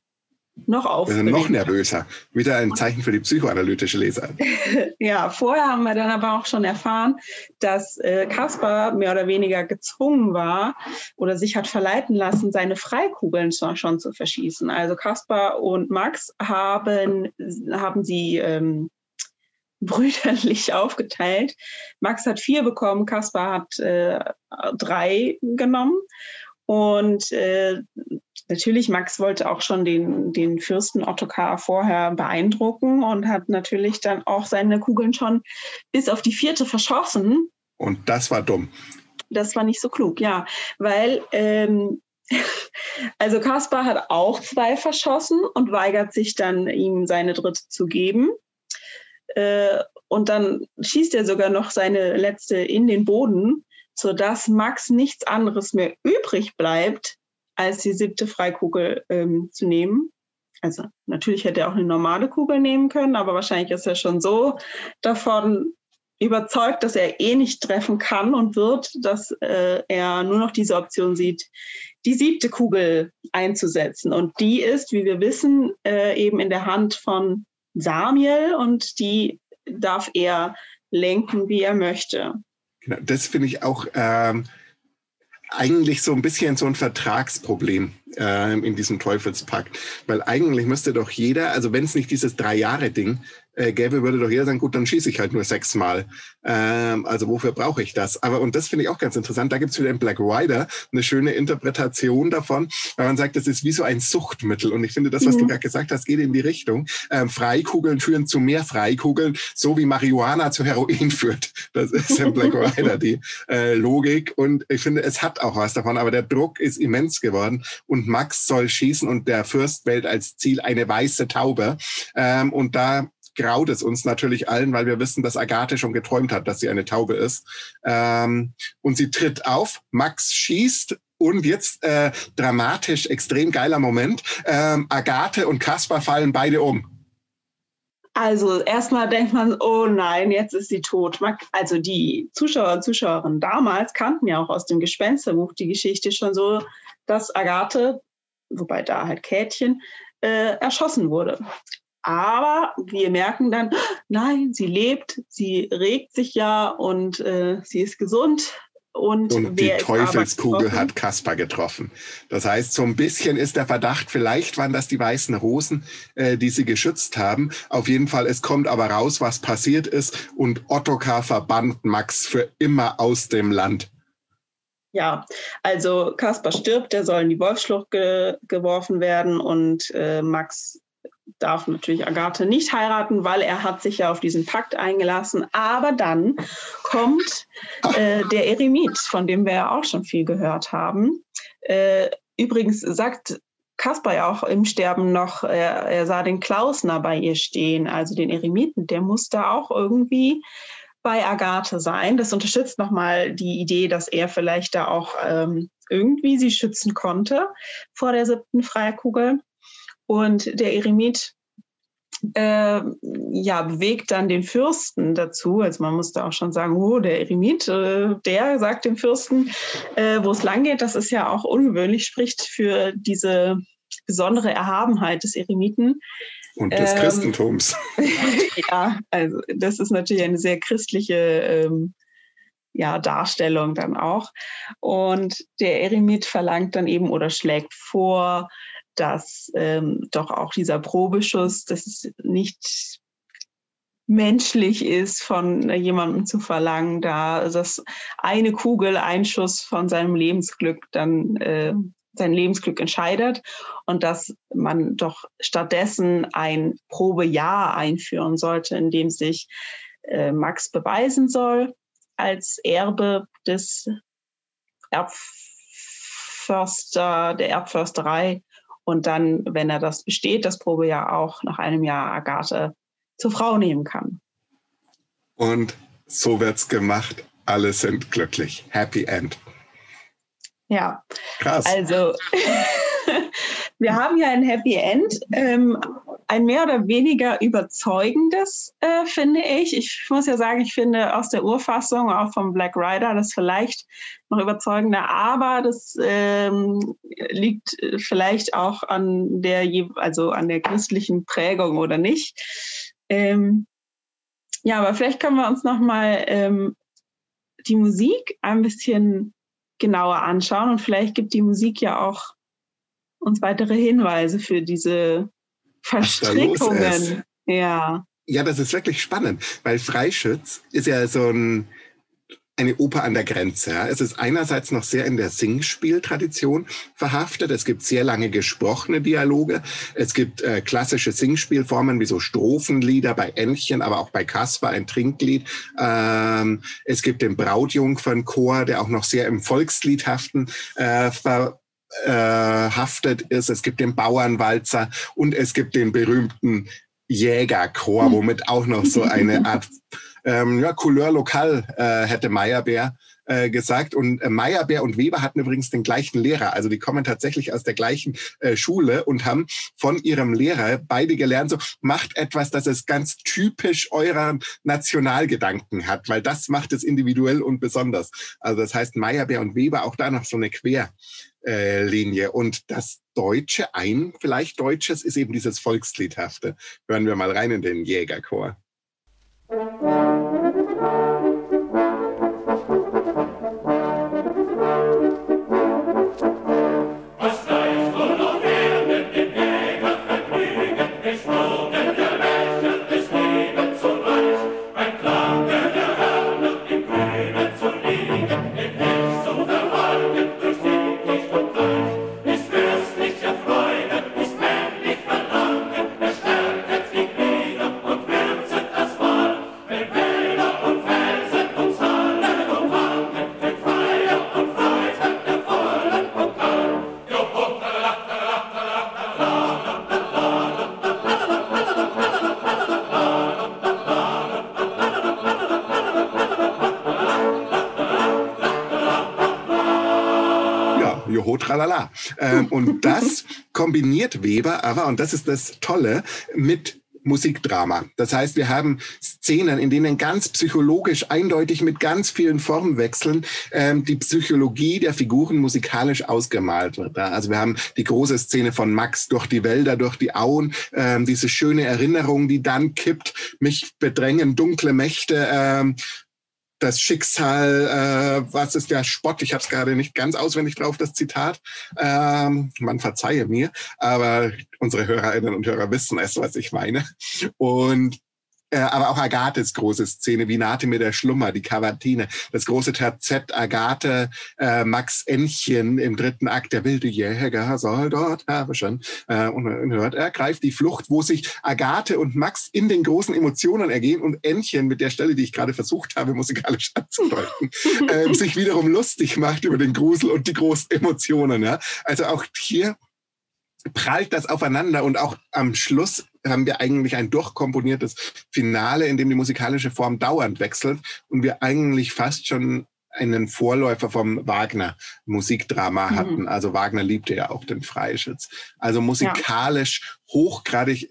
S2: noch aufgeregt.
S3: noch nervöser. Wieder ein Zeichen für die psychoanalytische Leser.
S2: ja, vorher haben wir dann aber auch schon erfahren, dass äh, Kaspar mehr oder weniger gezwungen war oder sich hat verleiten lassen, seine Freikugeln schon zu verschießen. Also Kaspar und Max haben, haben sie ähm, brüderlich aufgeteilt. Max hat vier bekommen, Kaspar hat äh, drei genommen. Und äh, natürlich, Max wollte auch schon den, den Fürsten Ottokar vorher beeindrucken und hat natürlich dann auch seine Kugeln schon bis auf die vierte verschossen.
S3: Und das war dumm.
S2: Das war nicht so klug, ja, weil ähm, also Kaspar hat auch zwei verschossen und weigert sich dann, ihm seine dritte zu geben. Äh, und dann schießt er sogar noch seine letzte in den Boden, sodass Max nichts anderes mehr übrig bleibt, als die siebte Freikugel ähm, zu nehmen. Also natürlich hätte er auch eine normale Kugel nehmen können, aber wahrscheinlich ist er schon so davon überzeugt, dass er eh nicht treffen kann und wird, dass äh, er nur noch diese Option sieht, die siebte Kugel einzusetzen. Und die ist, wie wir wissen, äh, eben in der Hand von Samuel und die darf er lenken, wie er möchte.
S3: Genau, das finde ich auch ähm, eigentlich so ein bisschen so ein Vertragsproblem äh, in diesem Teufelspakt. Weil eigentlich müsste doch jeder, also wenn es nicht dieses Drei-Jahre-Ding äh, gäbe, würde doch jeder sagen, gut, dann schieße ich halt nur sechsmal. Ähm, also wofür brauche ich das? Aber, und das finde ich auch ganz interessant, da gibt es wieder in Black Rider eine schöne Interpretation davon, weil man sagt, das ist wie so ein Suchtmittel. Und ich finde, das, was mhm. du gerade gesagt hast, geht in die Richtung. Ähm, Freikugeln führen zu mehr Freikugeln, so wie Marihuana zu Heroin führt. Das ist in Black Rider die äh, Logik. Und ich finde, es hat auch was davon, aber der Druck ist immens geworden. Und Max soll schießen und der Fürst wählt als Ziel eine weiße Taube. Ähm, und da graut es uns natürlich allen, weil wir wissen, dass Agathe schon geträumt hat, dass sie eine Taube ist. Ähm, und sie tritt auf, Max schießt und jetzt äh, dramatisch, extrem geiler Moment. Ähm, Agathe und Kaspar fallen beide um.
S2: Also erstmal denkt man, oh nein, jetzt ist sie tot. Also die Zuschauer und Zuschauerinnen damals kannten ja auch aus dem Gespensterbuch die Geschichte schon so, dass Agathe, wobei da halt Kätchen, äh, erschossen wurde. Aber wir merken dann, nein, sie lebt, sie regt sich ja und äh, sie ist gesund. Und,
S3: und die Teufelskugel hat Kasper getroffen. Das heißt, so ein bisschen ist der Verdacht, vielleicht waren das die weißen Rosen, äh, die sie geschützt haben. Auf jeden Fall, es kommt aber raus, was passiert ist. Und Ottokar verbannt Max für immer aus dem Land.
S2: Ja, also Kaspar stirbt, der soll in die Wolfsschlucht ge geworfen werden und äh, Max darf natürlich Agathe nicht heiraten, weil er hat sich ja auf diesen Pakt eingelassen. Aber dann kommt äh, der Eremit, von dem wir ja auch schon viel gehört haben. Äh, übrigens sagt Kaspar ja auch im Sterben noch, er, er sah den Klausner bei ihr stehen, also den Eremiten. Der muss da auch irgendwie bei Agathe sein. Das unterstützt nochmal die Idee, dass er vielleicht da auch ähm, irgendwie sie schützen konnte vor der siebten Freikugel. Und der Eremit äh, ja, bewegt dann den Fürsten dazu. Also man muss da auch schon sagen, oh, der Eremit, äh, der sagt dem Fürsten, äh, wo es lang geht. Das ist ja auch ungewöhnlich, spricht für diese besondere Erhabenheit des Eremiten.
S3: Und des ähm, Christentums.
S2: ja, also das ist natürlich eine sehr christliche ähm, ja, Darstellung dann auch. Und der Eremit verlangt dann eben oder schlägt vor, dass ähm, doch auch dieser Probeschuss, dass es nicht menschlich ist, von jemandem zu verlangen, da dass eine Kugel, ein Schuss von seinem Lebensglück dann äh, sein Lebensglück entscheidet und dass man doch stattdessen ein Probejahr einführen sollte, in dem sich äh, Max beweisen soll als Erbe des Erbförster, der Erbförsterei und dann, wenn er das besteht, das Probejahr auch nach einem Jahr Agathe zur Frau nehmen kann.
S3: Und so wird's gemacht. Alle sind glücklich. Happy End.
S2: Ja. Krass. Also wir haben ja ein Happy End. Ähm, ein mehr oder weniger überzeugendes, äh, finde ich. Ich muss ja sagen, ich finde aus der Urfassung, auch vom Black Rider, das vielleicht noch überzeugender, aber das ähm, liegt vielleicht auch an der, also an der christlichen Prägung oder nicht. Ähm, ja, aber vielleicht können wir uns noch mal ähm, die Musik ein bisschen genauer anschauen und vielleicht gibt die Musik ja auch uns weitere Hinweise für diese Verstrickungen. Ja.
S3: Ja, das ist wirklich spannend, weil Freischütz ist ja so ein eine Oper an der Grenze. Ja. Es ist einerseits noch sehr in der Singspieltradition verhaftet. Es gibt sehr lange gesprochene Dialoge. Es gibt äh, klassische Singspielformen wie so Strophenlieder bei Ännchen, aber auch bei Kaspar ein Trinklied. Ähm, es gibt den Brautjungfernchor, der auch noch sehr im Volksliedhaften äh, ver äh, haftet ist. Es gibt den Bauernwalzer und es gibt den berühmten Jägerchor, womit auch noch so eine Art ähm, ja, Couleur lokal äh, hätte Meyerbeer äh, gesagt. Und äh, Meyerbeer und Weber hatten übrigens den gleichen Lehrer. Also die kommen tatsächlich aus der gleichen äh, Schule und haben von ihrem Lehrer beide gelernt, so macht etwas, das es ganz typisch eurer Nationalgedanken hat, weil das macht es individuell und besonders. Also das heißt, Meyerbeer und Weber auch da noch so eine Querlinie. Und das Deutsche, ein vielleicht Deutsches, ist eben dieses Volksliedhafte. Hören wir mal rein in den Jägerchor. tralala. Kombiniert Weber aber, und das ist das Tolle, mit Musikdrama. Das heißt, wir haben Szenen, in denen ganz psychologisch eindeutig mit ganz vielen Formwechseln ähm, die Psychologie der Figuren musikalisch ausgemalt wird. Also wir haben die große Szene von Max durch die Wälder, durch die Auen, ähm, diese schöne Erinnerung, die dann kippt, mich bedrängen dunkle Mächte, ähm, das Schicksal, äh, was ist der Spott? Ich habe es gerade nicht ganz auswendig drauf, das Zitat. Ähm, man verzeihe mir, aber unsere Hörerinnen und Hörer wissen es, was ich meine. Und äh, aber auch Agathes große Szene, wie nahte mir der Schlummer, die Cavatine, das große Terzett Agathe, äh, Max Entchen im dritten Akt, der wilde Jäger soll dort habe schon, äh, und hört, er greift die Flucht, wo sich Agathe und Max in den großen Emotionen ergehen und Entchen mit der Stelle, die ich gerade versucht habe, musikalisch anzudeuten, äh, sich wiederum lustig macht über den Grusel und die großen Emotionen. Ja? Also auch hier prallt das aufeinander und auch am Schluss haben wir eigentlich ein durchkomponiertes Finale, in dem die musikalische Form dauernd wechselt und wir eigentlich fast schon einen Vorläufer vom Wagner Musikdrama mhm. hatten. Mhm. Also Wagner liebte ja auch den Freischütz. Also musikalisch ja. hochgradig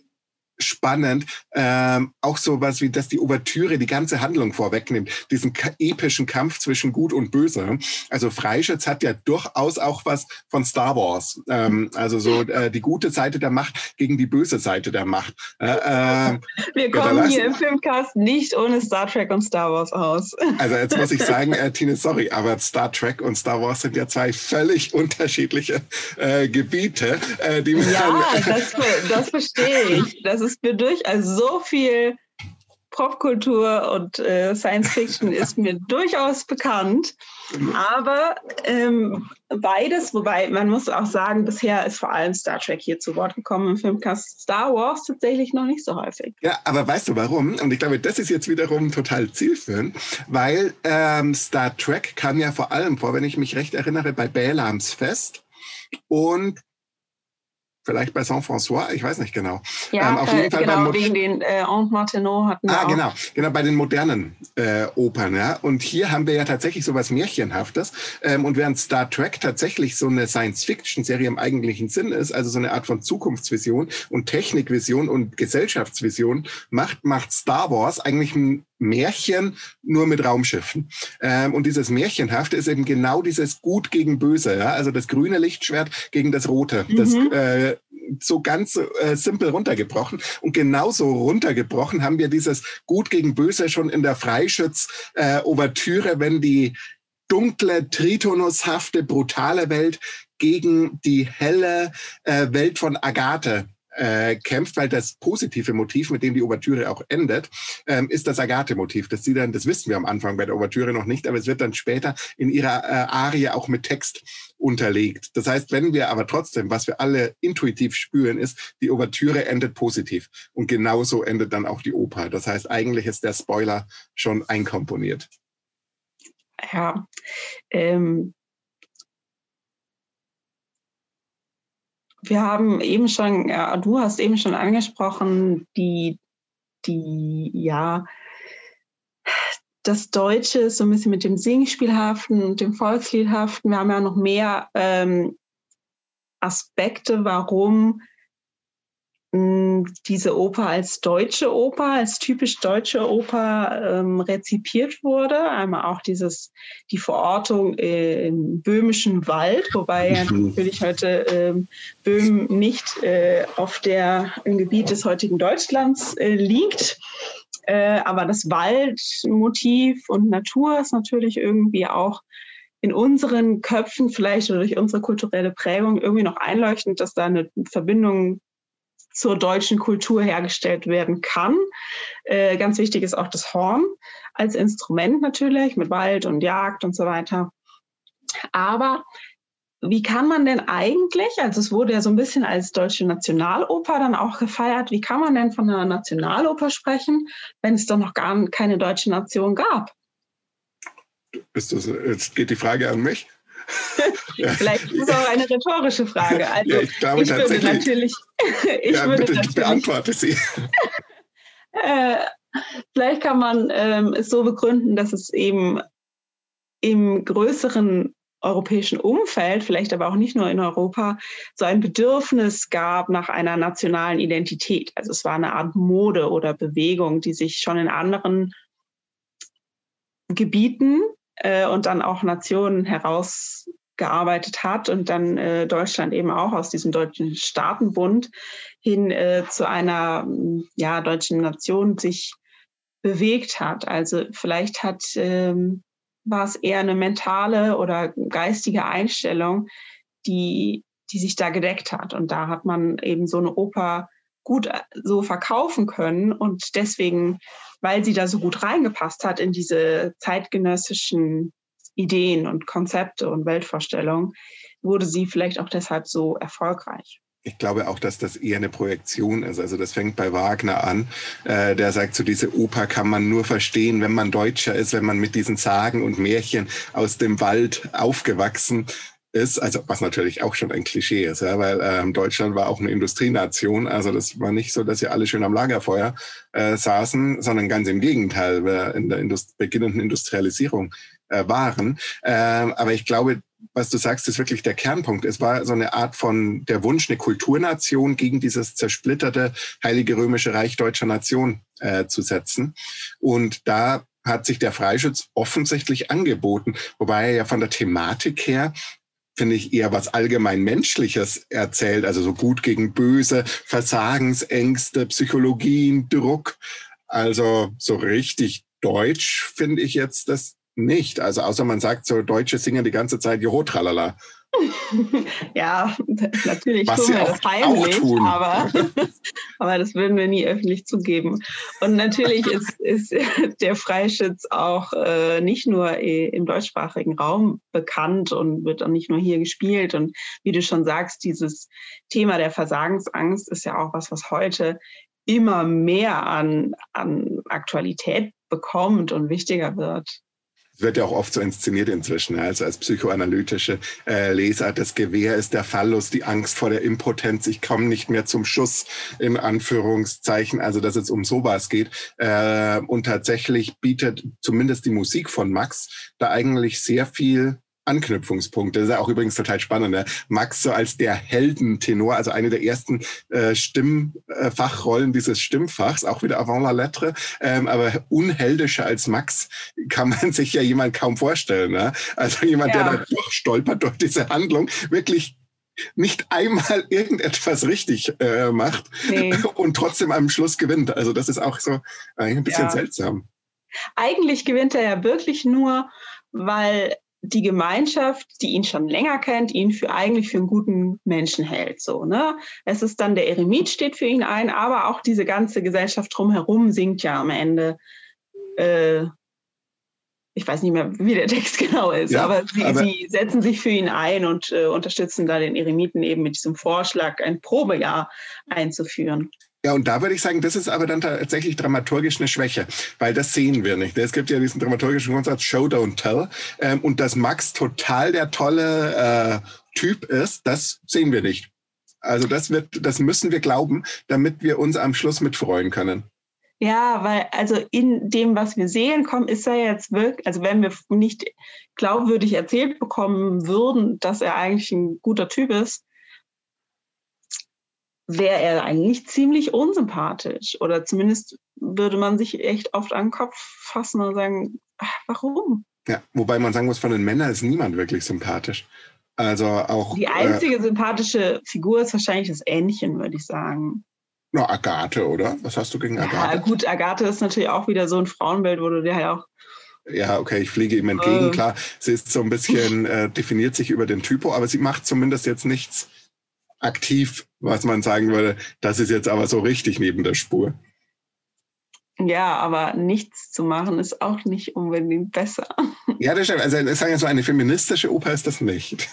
S3: spannend. Ähm, auch so was wie, dass die Ouvertüre die ganze Handlung vorwegnimmt, diesen epischen Kampf zwischen Gut und Böse. Also Freischütz hat ja durchaus auch was von Star Wars. Ähm, also so äh, die gute Seite der Macht gegen die böse Seite der Macht. Äh, äh,
S2: Wir kommen hier im Filmcast nicht ohne Star Trek und Star Wars aus.
S3: Also jetzt muss ich sagen, äh, Tine, sorry, aber Star Trek und Star Wars sind ja zwei völlig unterschiedliche äh, Gebiete,
S2: äh, die man Ja, das, das verstehe ich. Das ist mir durch, also so viel Popkultur und äh, Science Fiction ist mir durchaus bekannt. Aber ähm, beides, wobei man muss auch sagen, bisher ist vor allem Star Trek hier zu Wort gekommen im Filmcast Star Wars tatsächlich noch nicht so häufig.
S3: Ja, aber weißt du warum? Und ich glaube, das ist jetzt wiederum total zielführend, weil ähm, Star Trek kam ja vor allem vor, wenn ich mich recht erinnere, bei Bälams Fest und vielleicht bei Saint-François, ich weiß nicht genau.
S2: Ja, ähm, auf jeden äh, Fall genau, wegen den äh, Aunt Martineau hatten
S3: wir Ah, auch. genau, genau, bei den modernen äh, Opern, ja. Und hier haben wir ja tatsächlich so was Märchenhaftes. Ähm, und während Star Trek tatsächlich so eine Science-Fiction-Serie im eigentlichen Sinn ist, also so eine Art von Zukunftsvision und Technikvision und Gesellschaftsvision macht, macht Star Wars eigentlich ein Märchen nur mit Raumschiffen. Ähm, und dieses Märchenhafte ist eben genau dieses Gut gegen Böse, ja? also das grüne Lichtschwert gegen das rote. Mhm. Das, äh, so ganz äh, simpel runtergebrochen. Und genauso runtergebrochen haben wir dieses Gut gegen Böse schon in der Freischütz-Ouvertüre, äh, wenn die dunkle, tritonushafte, brutale Welt gegen die helle äh, Welt von Agathe äh, kämpft, weil das positive Motiv, mit dem die Ouvertüre auch endet, ähm, ist das Agathe-Motiv. Das sie dann, das wissen wir am Anfang bei der Ouvertüre noch nicht, aber es wird dann später in ihrer äh, Arie auch mit Text unterlegt. Das heißt, wenn wir aber trotzdem, was wir alle intuitiv spüren, ist, die Ouvertüre endet positiv. Und genauso endet dann auch die Oper. Das heißt, eigentlich ist der Spoiler schon einkomponiert.
S2: Ja, ähm, wir haben eben schon, ja, du hast eben schon angesprochen, die, die, ja, das Deutsche ist so ein bisschen mit dem Singspielhaften und dem Volksliedhaften. Wir haben ja noch mehr ähm, Aspekte, warum diese Oper als deutsche Oper, als typisch deutsche Oper ähm, rezipiert wurde. Einmal auch dieses, die Verortung im böhmischen Wald, wobei ja mhm. natürlich heute ähm, Böhmen nicht äh, auf der, im Gebiet des heutigen Deutschlands äh, liegt. Äh, aber das Waldmotiv und Natur ist natürlich irgendwie auch in unseren Köpfen vielleicht oder durch unsere kulturelle Prägung irgendwie noch einleuchtend, dass da eine Verbindung zur deutschen Kultur hergestellt werden kann. Äh, ganz wichtig ist auch das Horn als Instrument natürlich mit Wald und Jagd und so weiter. Aber wie kann man denn eigentlich, also es wurde ja so ein bisschen als deutsche Nationaloper dann auch gefeiert, wie kann man denn von einer Nationaloper sprechen, wenn es doch noch gar keine deutsche Nation gab?
S3: Ist das, jetzt geht die Frage an mich.
S2: Vielleicht ist es auch eine rhetorische Frage. Also
S3: ja, ich glaube
S2: ich. Würde natürlich, ich
S3: ja,
S2: würde
S3: bitte
S2: natürlich,
S3: beantworte sie.
S2: äh, vielleicht kann man ähm, es so begründen, dass es eben im größeren europäischen Umfeld, vielleicht aber auch nicht nur in Europa, so ein Bedürfnis gab nach einer nationalen Identität. Also es war eine Art Mode oder Bewegung, die sich schon in anderen Gebieten äh, und dann auch Nationen herausgearbeitet hat und dann äh, Deutschland eben auch aus diesem deutschen Staatenbund hin äh, zu einer ja, deutschen Nation sich bewegt hat. Also vielleicht hat ähm, war es eher eine mentale oder geistige Einstellung, die, die sich da gedeckt hat. Und da hat man eben so eine Oper gut äh, so verkaufen können und deswegen weil sie da so gut reingepasst hat in diese zeitgenössischen Ideen und Konzepte und Weltvorstellungen, wurde sie vielleicht auch deshalb so erfolgreich.
S3: Ich glaube auch, dass das eher eine Projektion ist. Also das fängt bei Wagner an. Äh, der sagt, so diese Oper kann man nur verstehen, wenn man Deutscher ist, wenn man mit diesen Sagen und Märchen aus dem Wald aufgewachsen ist, also was natürlich auch schon ein Klischee ist, ja, weil ähm, Deutschland war auch eine Industrienation. Also das war nicht so, dass sie alle schön am Lagerfeuer äh, saßen, sondern ganz im Gegenteil, wir in der Indust beginnenden Industrialisierung äh, waren. Äh, aber ich glaube, was du sagst, ist wirklich der Kernpunkt. Es war so eine Art von der Wunsch, eine Kulturnation gegen dieses zersplitterte Heilige Römische Reich deutscher Nation äh, zu setzen. Und da hat sich der Freischütz offensichtlich angeboten, wobei er ja von der Thematik her finde ich, eher was allgemein Menschliches erzählt, also so gut gegen böse, Versagensängste, Psychologien, Druck. Also so richtig deutsch finde ich jetzt das nicht. Also außer man sagt so, Deutsche singen die ganze Zeit Joho tralala.
S2: Ja, natürlich
S3: Was
S2: tun wir
S3: das
S2: heimlich, aber, aber das würden wir nie öffentlich zugeben. Und natürlich ist, ist der Freischütz auch äh, nicht nur im deutschsprachigen Raum bekannt und wird auch nicht nur hier gespielt. Und wie du schon sagst, dieses Thema der Versagensangst ist ja auch was, was heute immer mehr an, an Aktualität bekommt und wichtiger wird
S3: wird ja auch oft so inszeniert inzwischen, also als psychoanalytische äh, Leser. Das Gewehr ist der Fallus, die Angst vor der Impotenz, ich komme nicht mehr zum Schuss, in Anführungszeichen, also dass es um sowas geht. Äh, und tatsächlich bietet zumindest die Musik von Max da eigentlich sehr viel Anknüpfungspunkte. Das ist ja auch übrigens total spannend. Ne? Max so als der Heldentenor, also eine der ersten äh, Stimmfachrollen dieses Stimmfachs, auch wieder avant la lettre, ähm, aber unheldischer als Max kann man sich ja jemand kaum vorstellen. Ne? Also jemand, ja. der da durchstolpert durch diese Handlung, wirklich nicht einmal irgendetwas richtig äh, macht nee. und trotzdem am Schluss gewinnt. Also das ist auch so ein bisschen ja. seltsam.
S2: Eigentlich gewinnt er ja wirklich nur, weil die Gemeinschaft, die ihn schon länger kennt, ihn für eigentlich für einen guten Menschen hält. So, ne? Es ist dann der Eremit steht für ihn ein, aber auch diese ganze Gesellschaft drumherum singt ja am Ende. Äh, ich weiß nicht mehr, wie der Text genau ist, ja, aber, sie, aber, sie, setzen sich für ihn ein und äh, unterstützen da den Eremiten eben mit diesem Vorschlag, ein Probejahr einzuführen.
S3: Ja, und da würde ich sagen, das ist aber dann tatsächlich dramaturgisch eine Schwäche, weil das sehen wir nicht. Es gibt ja diesen dramaturgischen Grundsatz Show, Don't Tell. Ähm, und dass Max total der tolle äh, Typ ist, das sehen wir nicht. Also das wird, das müssen wir glauben, damit wir uns am Schluss mitfreuen können.
S2: Ja, weil also in dem, was wir sehen, kommt, ist er jetzt wirklich, also wenn wir nicht glaubwürdig erzählt bekommen würden, dass er eigentlich ein guter Typ ist, wäre er eigentlich ziemlich unsympathisch. Oder zumindest würde man sich echt oft an den Kopf fassen und sagen, ach, warum?
S3: Ja, wobei man sagen muss, von den Männern ist niemand wirklich sympathisch. Also auch.
S2: Die einzige äh, sympathische Figur ist wahrscheinlich das Ähnchen, würde ich sagen.
S3: Na, Agathe, oder? Was hast du gegen Agathe?
S2: Ja, gut, Agathe ist natürlich auch wieder so ein Frauenbild, wo du dir halt auch
S3: ja, okay, ich fliege ihm entgegen. Äh. Klar, sie ist so ein bisschen, äh, definiert sich über den Typo, aber sie macht zumindest jetzt nichts aktiv, was man sagen würde, das ist jetzt aber so richtig neben der Spur.
S2: Ja, aber nichts zu machen ist auch nicht unbedingt besser.
S3: Ja, das stimmt. Also, ich sage ja so, eine feministische Oper ist das nicht.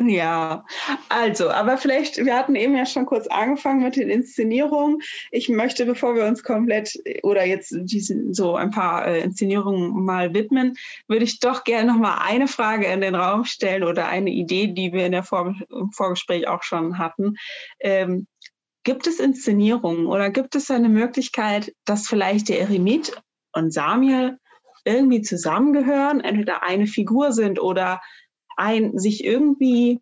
S2: Ja, also, aber vielleicht, wir hatten eben ja schon kurz angefangen mit den Inszenierungen. Ich möchte, bevor wir uns komplett oder jetzt diesen, so ein paar äh, Inszenierungen mal widmen, würde ich doch gerne noch mal eine Frage in den Raum stellen oder eine Idee, die wir in der Vor im Vorgespräch auch schon hatten. Ähm, gibt es Inszenierungen oder gibt es eine Möglichkeit, dass vielleicht der Eremit und Samuel irgendwie zusammengehören, entweder eine Figur sind oder ein, sich irgendwie,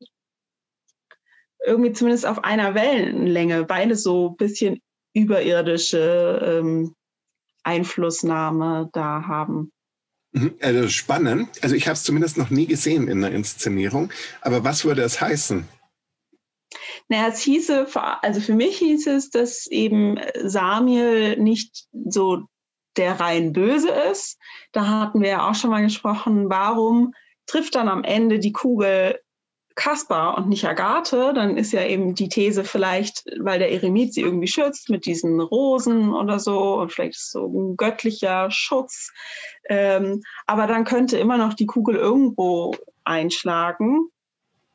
S2: irgendwie zumindest auf einer Wellenlänge, beide so ein bisschen überirdische ähm, Einflussnahme da haben.
S3: Mhm, also spannend. Also ich habe es zumindest noch nie gesehen in der Inszenierung. Aber was würde es heißen?
S2: Naja, es hieße, also für mich hieß es, dass eben Samuel nicht so der rein Böse ist. Da hatten wir ja auch schon mal gesprochen, warum trifft dann am Ende die Kugel Kaspar und nicht Agathe, dann ist ja eben die These vielleicht, weil der Eremit sie irgendwie schützt mit diesen Rosen oder so und vielleicht ist so ein göttlicher Schutz. Ähm, aber dann könnte immer noch die Kugel irgendwo einschlagen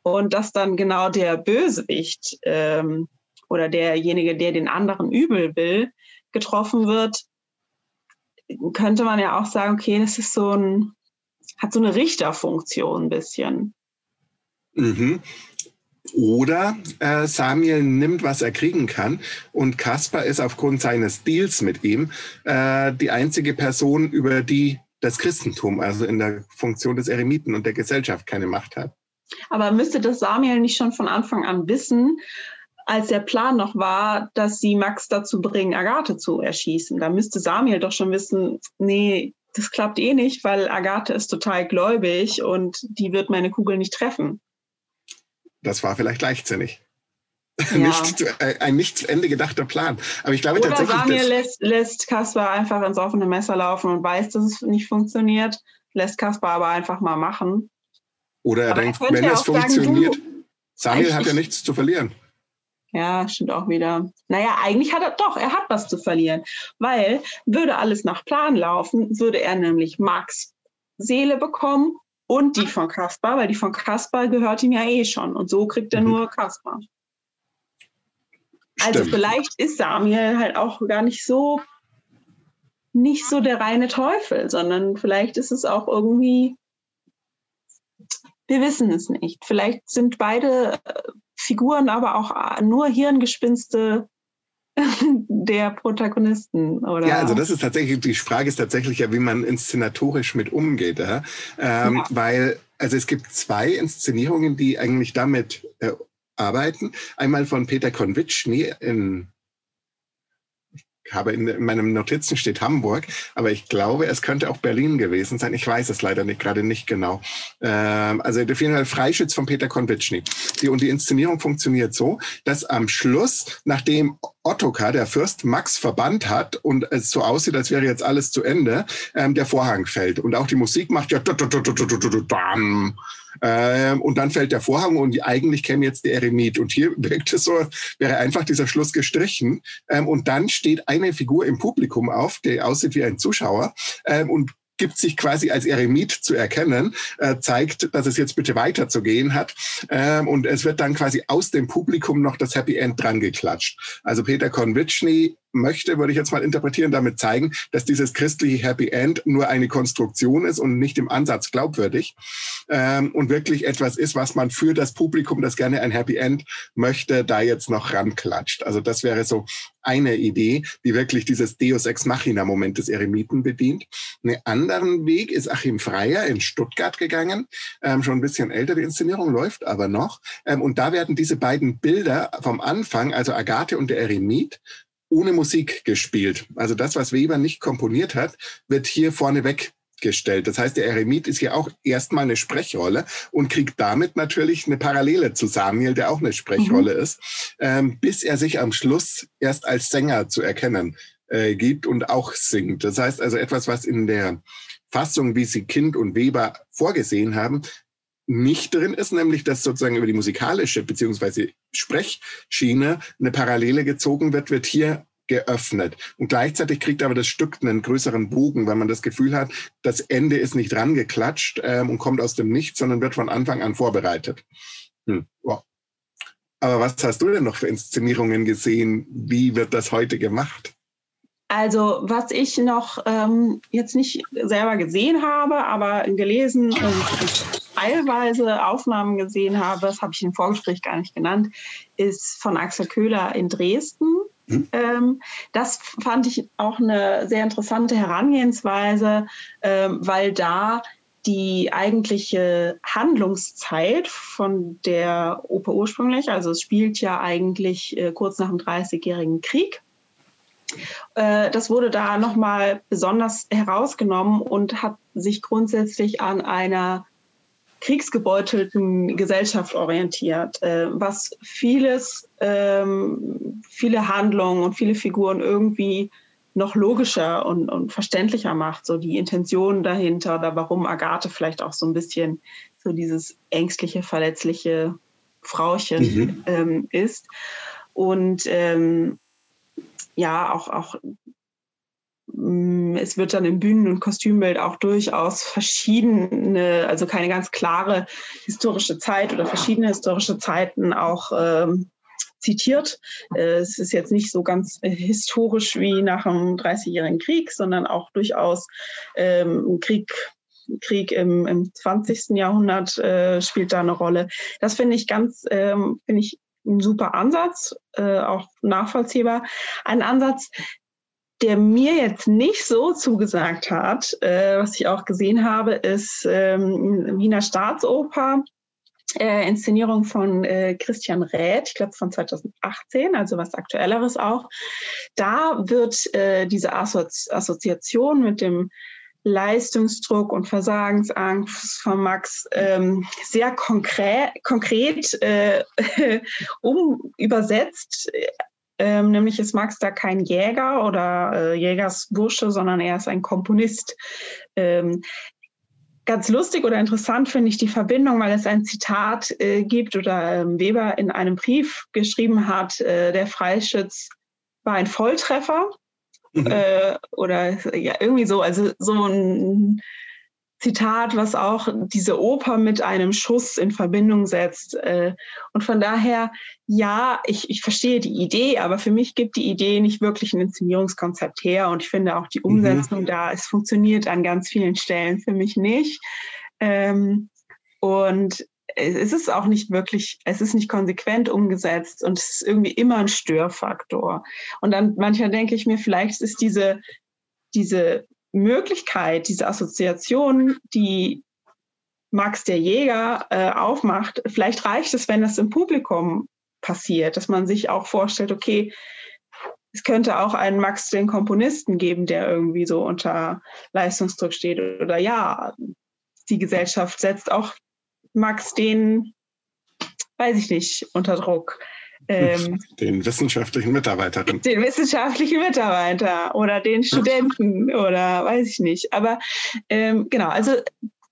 S2: und dass dann genau der Bösewicht ähm, oder derjenige, der den anderen übel will, getroffen wird, könnte man ja auch sagen, okay, das ist so ein hat so eine Richterfunktion ein bisschen.
S3: Mhm. Oder äh, Samuel nimmt, was er kriegen kann und Kaspar ist aufgrund seines Deals mit ihm äh, die einzige Person, über die das Christentum, also in der Funktion des Eremiten und der Gesellschaft, keine Macht hat.
S2: Aber müsste das Samuel nicht schon von Anfang an wissen, als der Plan noch war, dass sie Max dazu bringen, Agathe zu erschießen? Da müsste Samuel doch schon wissen, nee, das klappt eh nicht, weil Agathe ist total gläubig und die wird meine Kugel nicht treffen.
S3: Das war vielleicht leichtsinnig. Ja. nicht, äh, ein nicht zu Ende gedachter Plan. Aber ich glaube
S2: Oder
S3: tatsächlich.
S2: Samuel lässt, lässt Kaspar einfach ins offene Messer laufen und weiß, dass es nicht funktioniert, lässt Kaspar aber einfach mal machen.
S3: Oder er aber denkt, er wenn es funktioniert, sagen, Samuel hat ja nichts zu verlieren.
S2: Ja, stimmt auch wieder. Naja, eigentlich hat er doch, er hat was zu verlieren. Weil würde alles nach Plan laufen, würde er nämlich Max Seele bekommen und die von Kaspar, weil die von Kaspar gehört ihm ja eh schon. Und so kriegt er mhm. nur Kaspar. Also vielleicht ist Samuel halt auch gar nicht so nicht so der reine Teufel, sondern vielleicht ist es auch irgendwie, wir wissen es nicht. Vielleicht sind beide äh, Figuren, aber auch äh, nur Hirngespinste der Protagonisten, oder?
S3: Ja, also das ist tatsächlich, die Frage ist tatsächlich ja, wie man inszenatorisch mit umgeht, ja? Ähm, ja. weil, also es gibt zwei Inszenierungen, die eigentlich damit äh, arbeiten. Einmal von Peter Konvitschny in habe in, in meinem Notizen steht Hamburg, aber ich glaube, es könnte auch Berlin gewesen sein. Ich weiß es leider nicht, gerade nicht genau. Ähm, also auf jeden Fall Freischütz von Peter Konvitschny. Die, und die Inszenierung funktioniert so, dass am Schluss, nachdem Ottokar, der Fürst, Max verbannt hat und es so aussieht, als wäre jetzt alles zu Ende, ähm, der Vorhang fällt. Und auch die Musik macht ja ähm, und dann fällt der Vorhang und eigentlich käme jetzt der Eremit. Und hier wirkt es so, wäre einfach dieser Schluss gestrichen. Ähm, und dann steht eine Figur im Publikum auf, der aussieht wie ein Zuschauer ähm, und gibt sich quasi als Eremit zu erkennen, äh, zeigt, dass es jetzt bitte weiterzugehen hat. Ähm, und es wird dann quasi aus dem Publikum noch das Happy End dran geklatscht. Also Peter Konvitschny möchte, würde ich jetzt mal interpretieren, damit zeigen, dass dieses christliche Happy End nur eine Konstruktion ist und nicht im Ansatz glaubwürdig ähm, und wirklich etwas ist, was man für das Publikum, das gerne ein Happy End möchte, da jetzt noch ranklatscht. Also das wäre so eine Idee, die wirklich dieses Deus Ex Machina Moment des Eremiten bedient. Einen anderen Weg ist Achim Freier in Stuttgart gegangen, ähm, schon ein bisschen älter, die Inszenierung läuft aber noch. Ähm, und da werden diese beiden Bilder vom Anfang, also Agathe und der Eremit, ohne Musik gespielt. Also das, was Weber nicht komponiert hat, wird hier vorneweg gestellt. Das heißt, der Eremit ist hier auch erstmal eine Sprechrolle und kriegt damit natürlich eine Parallele zu Samuel, der auch eine Sprechrolle mhm. ist, ähm, bis er sich am Schluss erst als Sänger zu erkennen äh, gibt und auch singt. Das heißt also etwas, was in der Fassung, wie sie Kind und Weber vorgesehen haben, nicht drin ist, nämlich dass sozusagen über die musikalische beziehungsweise Sprechschiene eine Parallele gezogen wird, wird hier geöffnet. Und gleichzeitig kriegt aber das Stück einen größeren Bogen, weil man das Gefühl hat, das Ende ist nicht rangeklatscht ähm, und kommt aus dem Nichts, sondern wird von Anfang an vorbereitet. Hm. Wow. Aber was hast du denn noch für Inszenierungen gesehen? Wie wird das heute gemacht?
S2: Also was ich noch ähm, jetzt nicht selber gesehen habe, aber gelesen und teilweise Aufnahmen gesehen habe, das habe ich im Vorgespräch gar nicht genannt, ist von Axel Köhler in Dresden. Mhm. Ähm, das fand ich auch eine sehr interessante Herangehensweise, ähm, weil da die eigentliche Handlungszeit von der Oper ursprünglich, also es spielt ja eigentlich äh, kurz nach dem Dreißigjährigen Krieg, das wurde da nochmal besonders herausgenommen und hat sich grundsätzlich an einer kriegsgebeutelten Gesellschaft orientiert, äh, was vieles, ähm, viele Handlungen und viele Figuren irgendwie noch logischer und, und verständlicher macht, so die Intentionen dahinter oder warum Agathe vielleicht auch so ein bisschen so dieses ängstliche, verletzliche Frauchen mhm. ähm, ist. Und ähm, ja, auch, auch mm, es wird dann im Bühnen- und Kostümbild auch durchaus verschiedene, also keine ganz klare historische Zeit oder verschiedene historische Zeiten auch ähm, zitiert. Äh, es ist jetzt nicht so ganz historisch wie nach dem Dreißigjährigen Krieg, sondern auch durchaus ähm, Krieg Krieg im, im 20. Jahrhundert äh, spielt da eine Rolle. Das finde ich ganz, ähm, finde ich ein super Ansatz, äh, auch nachvollziehbar. Ein Ansatz, der mir jetzt nicht so zugesagt hat, äh, was ich auch gesehen habe, ist ähm, Wiener Staatsoper. Äh, Inszenierung von äh, Christian Räth, ich glaube von 2018, also was aktuelleres auch. Da wird äh, diese Assozi Assoziation mit dem Leistungsdruck und Versagensangst von Max ähm, sehr konkret, konkret äh, um übersetzt. Ähm, nämlich ist Max da kein Jäger oder äh, Jägersbursche, sondern er ist ein Komponist. Ähm, ganz lustig oder interessant finde ich die Verbindung, weil es ein Zitat äh, gibt oder äh, Weber in einem Brief geschrieben hat, äh, der Freischütz war ein Volltreffer Mhm. Äh, oder ja, irgendwie so, also so ein Zitat, was auch diese Oper mit einem Schuss in Verbindung setzt. Äh, und von daher, ja, ich, ich verstehe die Idee, aber für mich gibt die Idee nicht wirklich ein Inszenierungskonzept her. Und ich finde auch die mhm. Umsetzung mhm. da, es funktioniert an ganz vielen Stellen für mich nicht. Ähm, und es ist auch nicht wirklich, es ist nicht konsequent umgesetzt und es ist irgendwie immer ein Störfaktor. Und dann manchmal denke ich mir, vielleicht ist diese, diese Möglichkeit, diese Assoziation, die Max der Jäger äh, aufmacht, vielleicht reicht es, wenn das im Publikum passiert, dass man sich auch vorstellt, okay, es könnte auch einen Max den Komponisten geben, der irgendwie so unter Leistungsdruck steht. Oder ja, die Gesellschaft setzt auch Max den, weiß ich nicht, unter Druck.
S3: Ähm, den wissenschaftlichen Mitarbeiterin.
S2: Den wissenschaftlichen Mitarbeiter oder den Studenten oder weiß ich nicht. Aber ähm, genau, also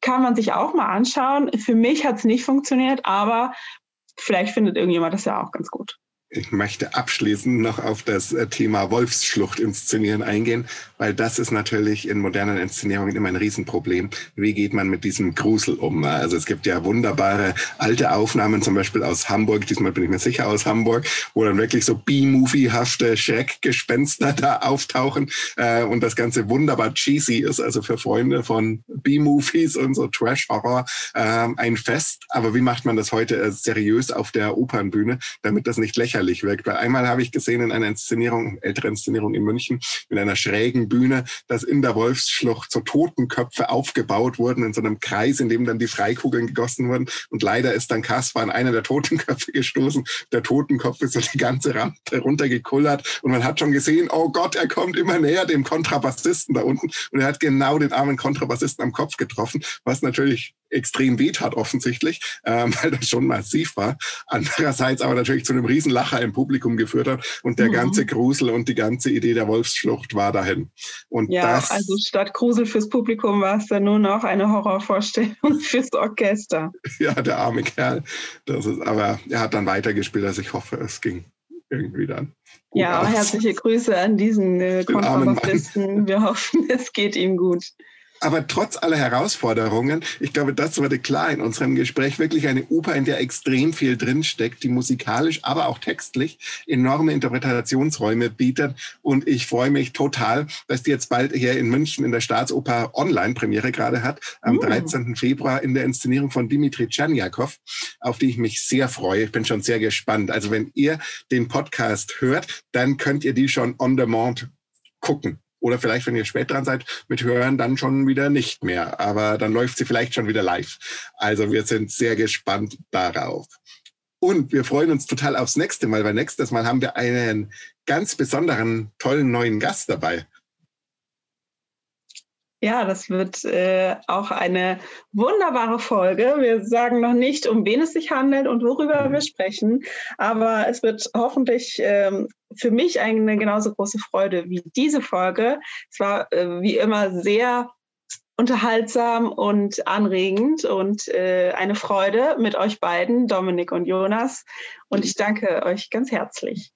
S2: kann man sich auch mal anschauen. Für mich hat es nicht funktioniert, aber vielleicht findet irgendjemand das ja auch ganz gut.
S3: Ich möchte abschließend noch auf das äh, Thema Wolfsschlucht inszenieren eingehen, weil das ist natürlich in modernen Inszenierungen immer ein Riesenproblem. Wie geht man mit diesem Grusel um? Also es gibt ja wunderbare alte Aufnahmen, zum Beispiel aus Hamburg, diesmal bin ich mir sicher aus Hamburg, wo dann wirklich so B-Movie-hafte Schreckgespenster da auftauchen äh, und das Ganze wunderbar cheesy ist, also für Freunde von B-Movies und so Trash-Horror äh, ein Fest. Aber wie macht man das heute äh, seriös auf der Opernbühne, damit das nicht lächerlich wirkt. Weil einmal habe ich gesehen in einer Inszenierung, ältere Inszenierung in München, mit einer schrägen Bühne, dass in der Wolfsschlucht so Totenköpfe aufgebaut wurden in so einem Kreis, in dem dann die Freikugeln gegossen wurden. Und leider ist dann Kaspar an einer der Totenköpfe gestoßen. Der Totenkopf ist so die ganze Rampe runtergekullert und man hat schon gesehen, oh Gott, er kommt immer näher dem Kontrabassisten da unten und er hat genau den armen Kontrabassisten am Kopf getroffen, was natürlich extrem weh tat offensichtlich, ähm, weil das schon massiv war. Andererseits aber natürlich zu einem Riesenlacher im Publikum geführt hat und der mhm. ganze Grusel und die ganze Idee der Wolfsschlucht war dahin. Und
S2: ja, das, also statt Grusel fürs Publikum war es dann nur noch eine Horrorvorstellung fürs Orchester.
S3: Ja, der arme Kerl. Das ist, aber er hat dann weitergespielt, also ich hoffe, es ging irgendwie dann.
S2: Ja, aus. herzliche Grüße an diesen äh, Kontrabassisten. Wir hoffen, es geht ihm gut.
S3: Aber trotz aller Herausforderungen, ich glaube, das wurde klar in unserem Gespräch, wirklich eine Oper, in der extrem viel drinsteckt, die musikalisch, aber auch textlich enorme Interpretationsräume bietet. Und ich freue mich total, dass die jetzt bald hier in München in der Staatsoper Online-Premiere gerade hat, am uh. 13. Februar in der Inszenierung von Dimitri Tschernjakov, auf die ich mich sehr freue. Ich bin schon sehr gespannt. Also wenn ihr den Podcast hört, dann könnt ihr die schon on demand gucken. Oder vielleicht, wenn ihr spät dran seid, mit Hören dann schon wieder nicht mehr. Aber dann läuft sie vielleicht schon wieder live. Also wir sind sehr gespannt darauf. Und wir freuen uns total aufs nächste Mal, weil nächstes Mal haben wir einen ganz besonderen, tollen neuen Gast dabei.
S2: Ja, das wird äh, auch eine wunderbare Folge. Wir sagen noch nicht, um wen es sich handelt und worüber mhm. wir sprechen, aber es wird hoffentlich ähm, für mich eine genauso große Freude wie diese Folge. Es war äh, wie immer sehr unterhaltsam und anregend und äh, eine Freude mit euch beiden, Dominik und Jonas. Und ich danke euch ganz herzlich.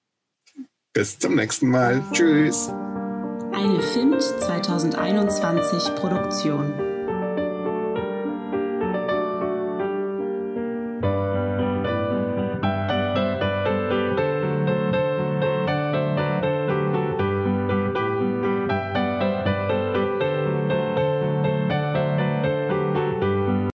S3: Bis zum nächsten Mal. Tschüss.
S1: Eine FIMT 2021 Produktion.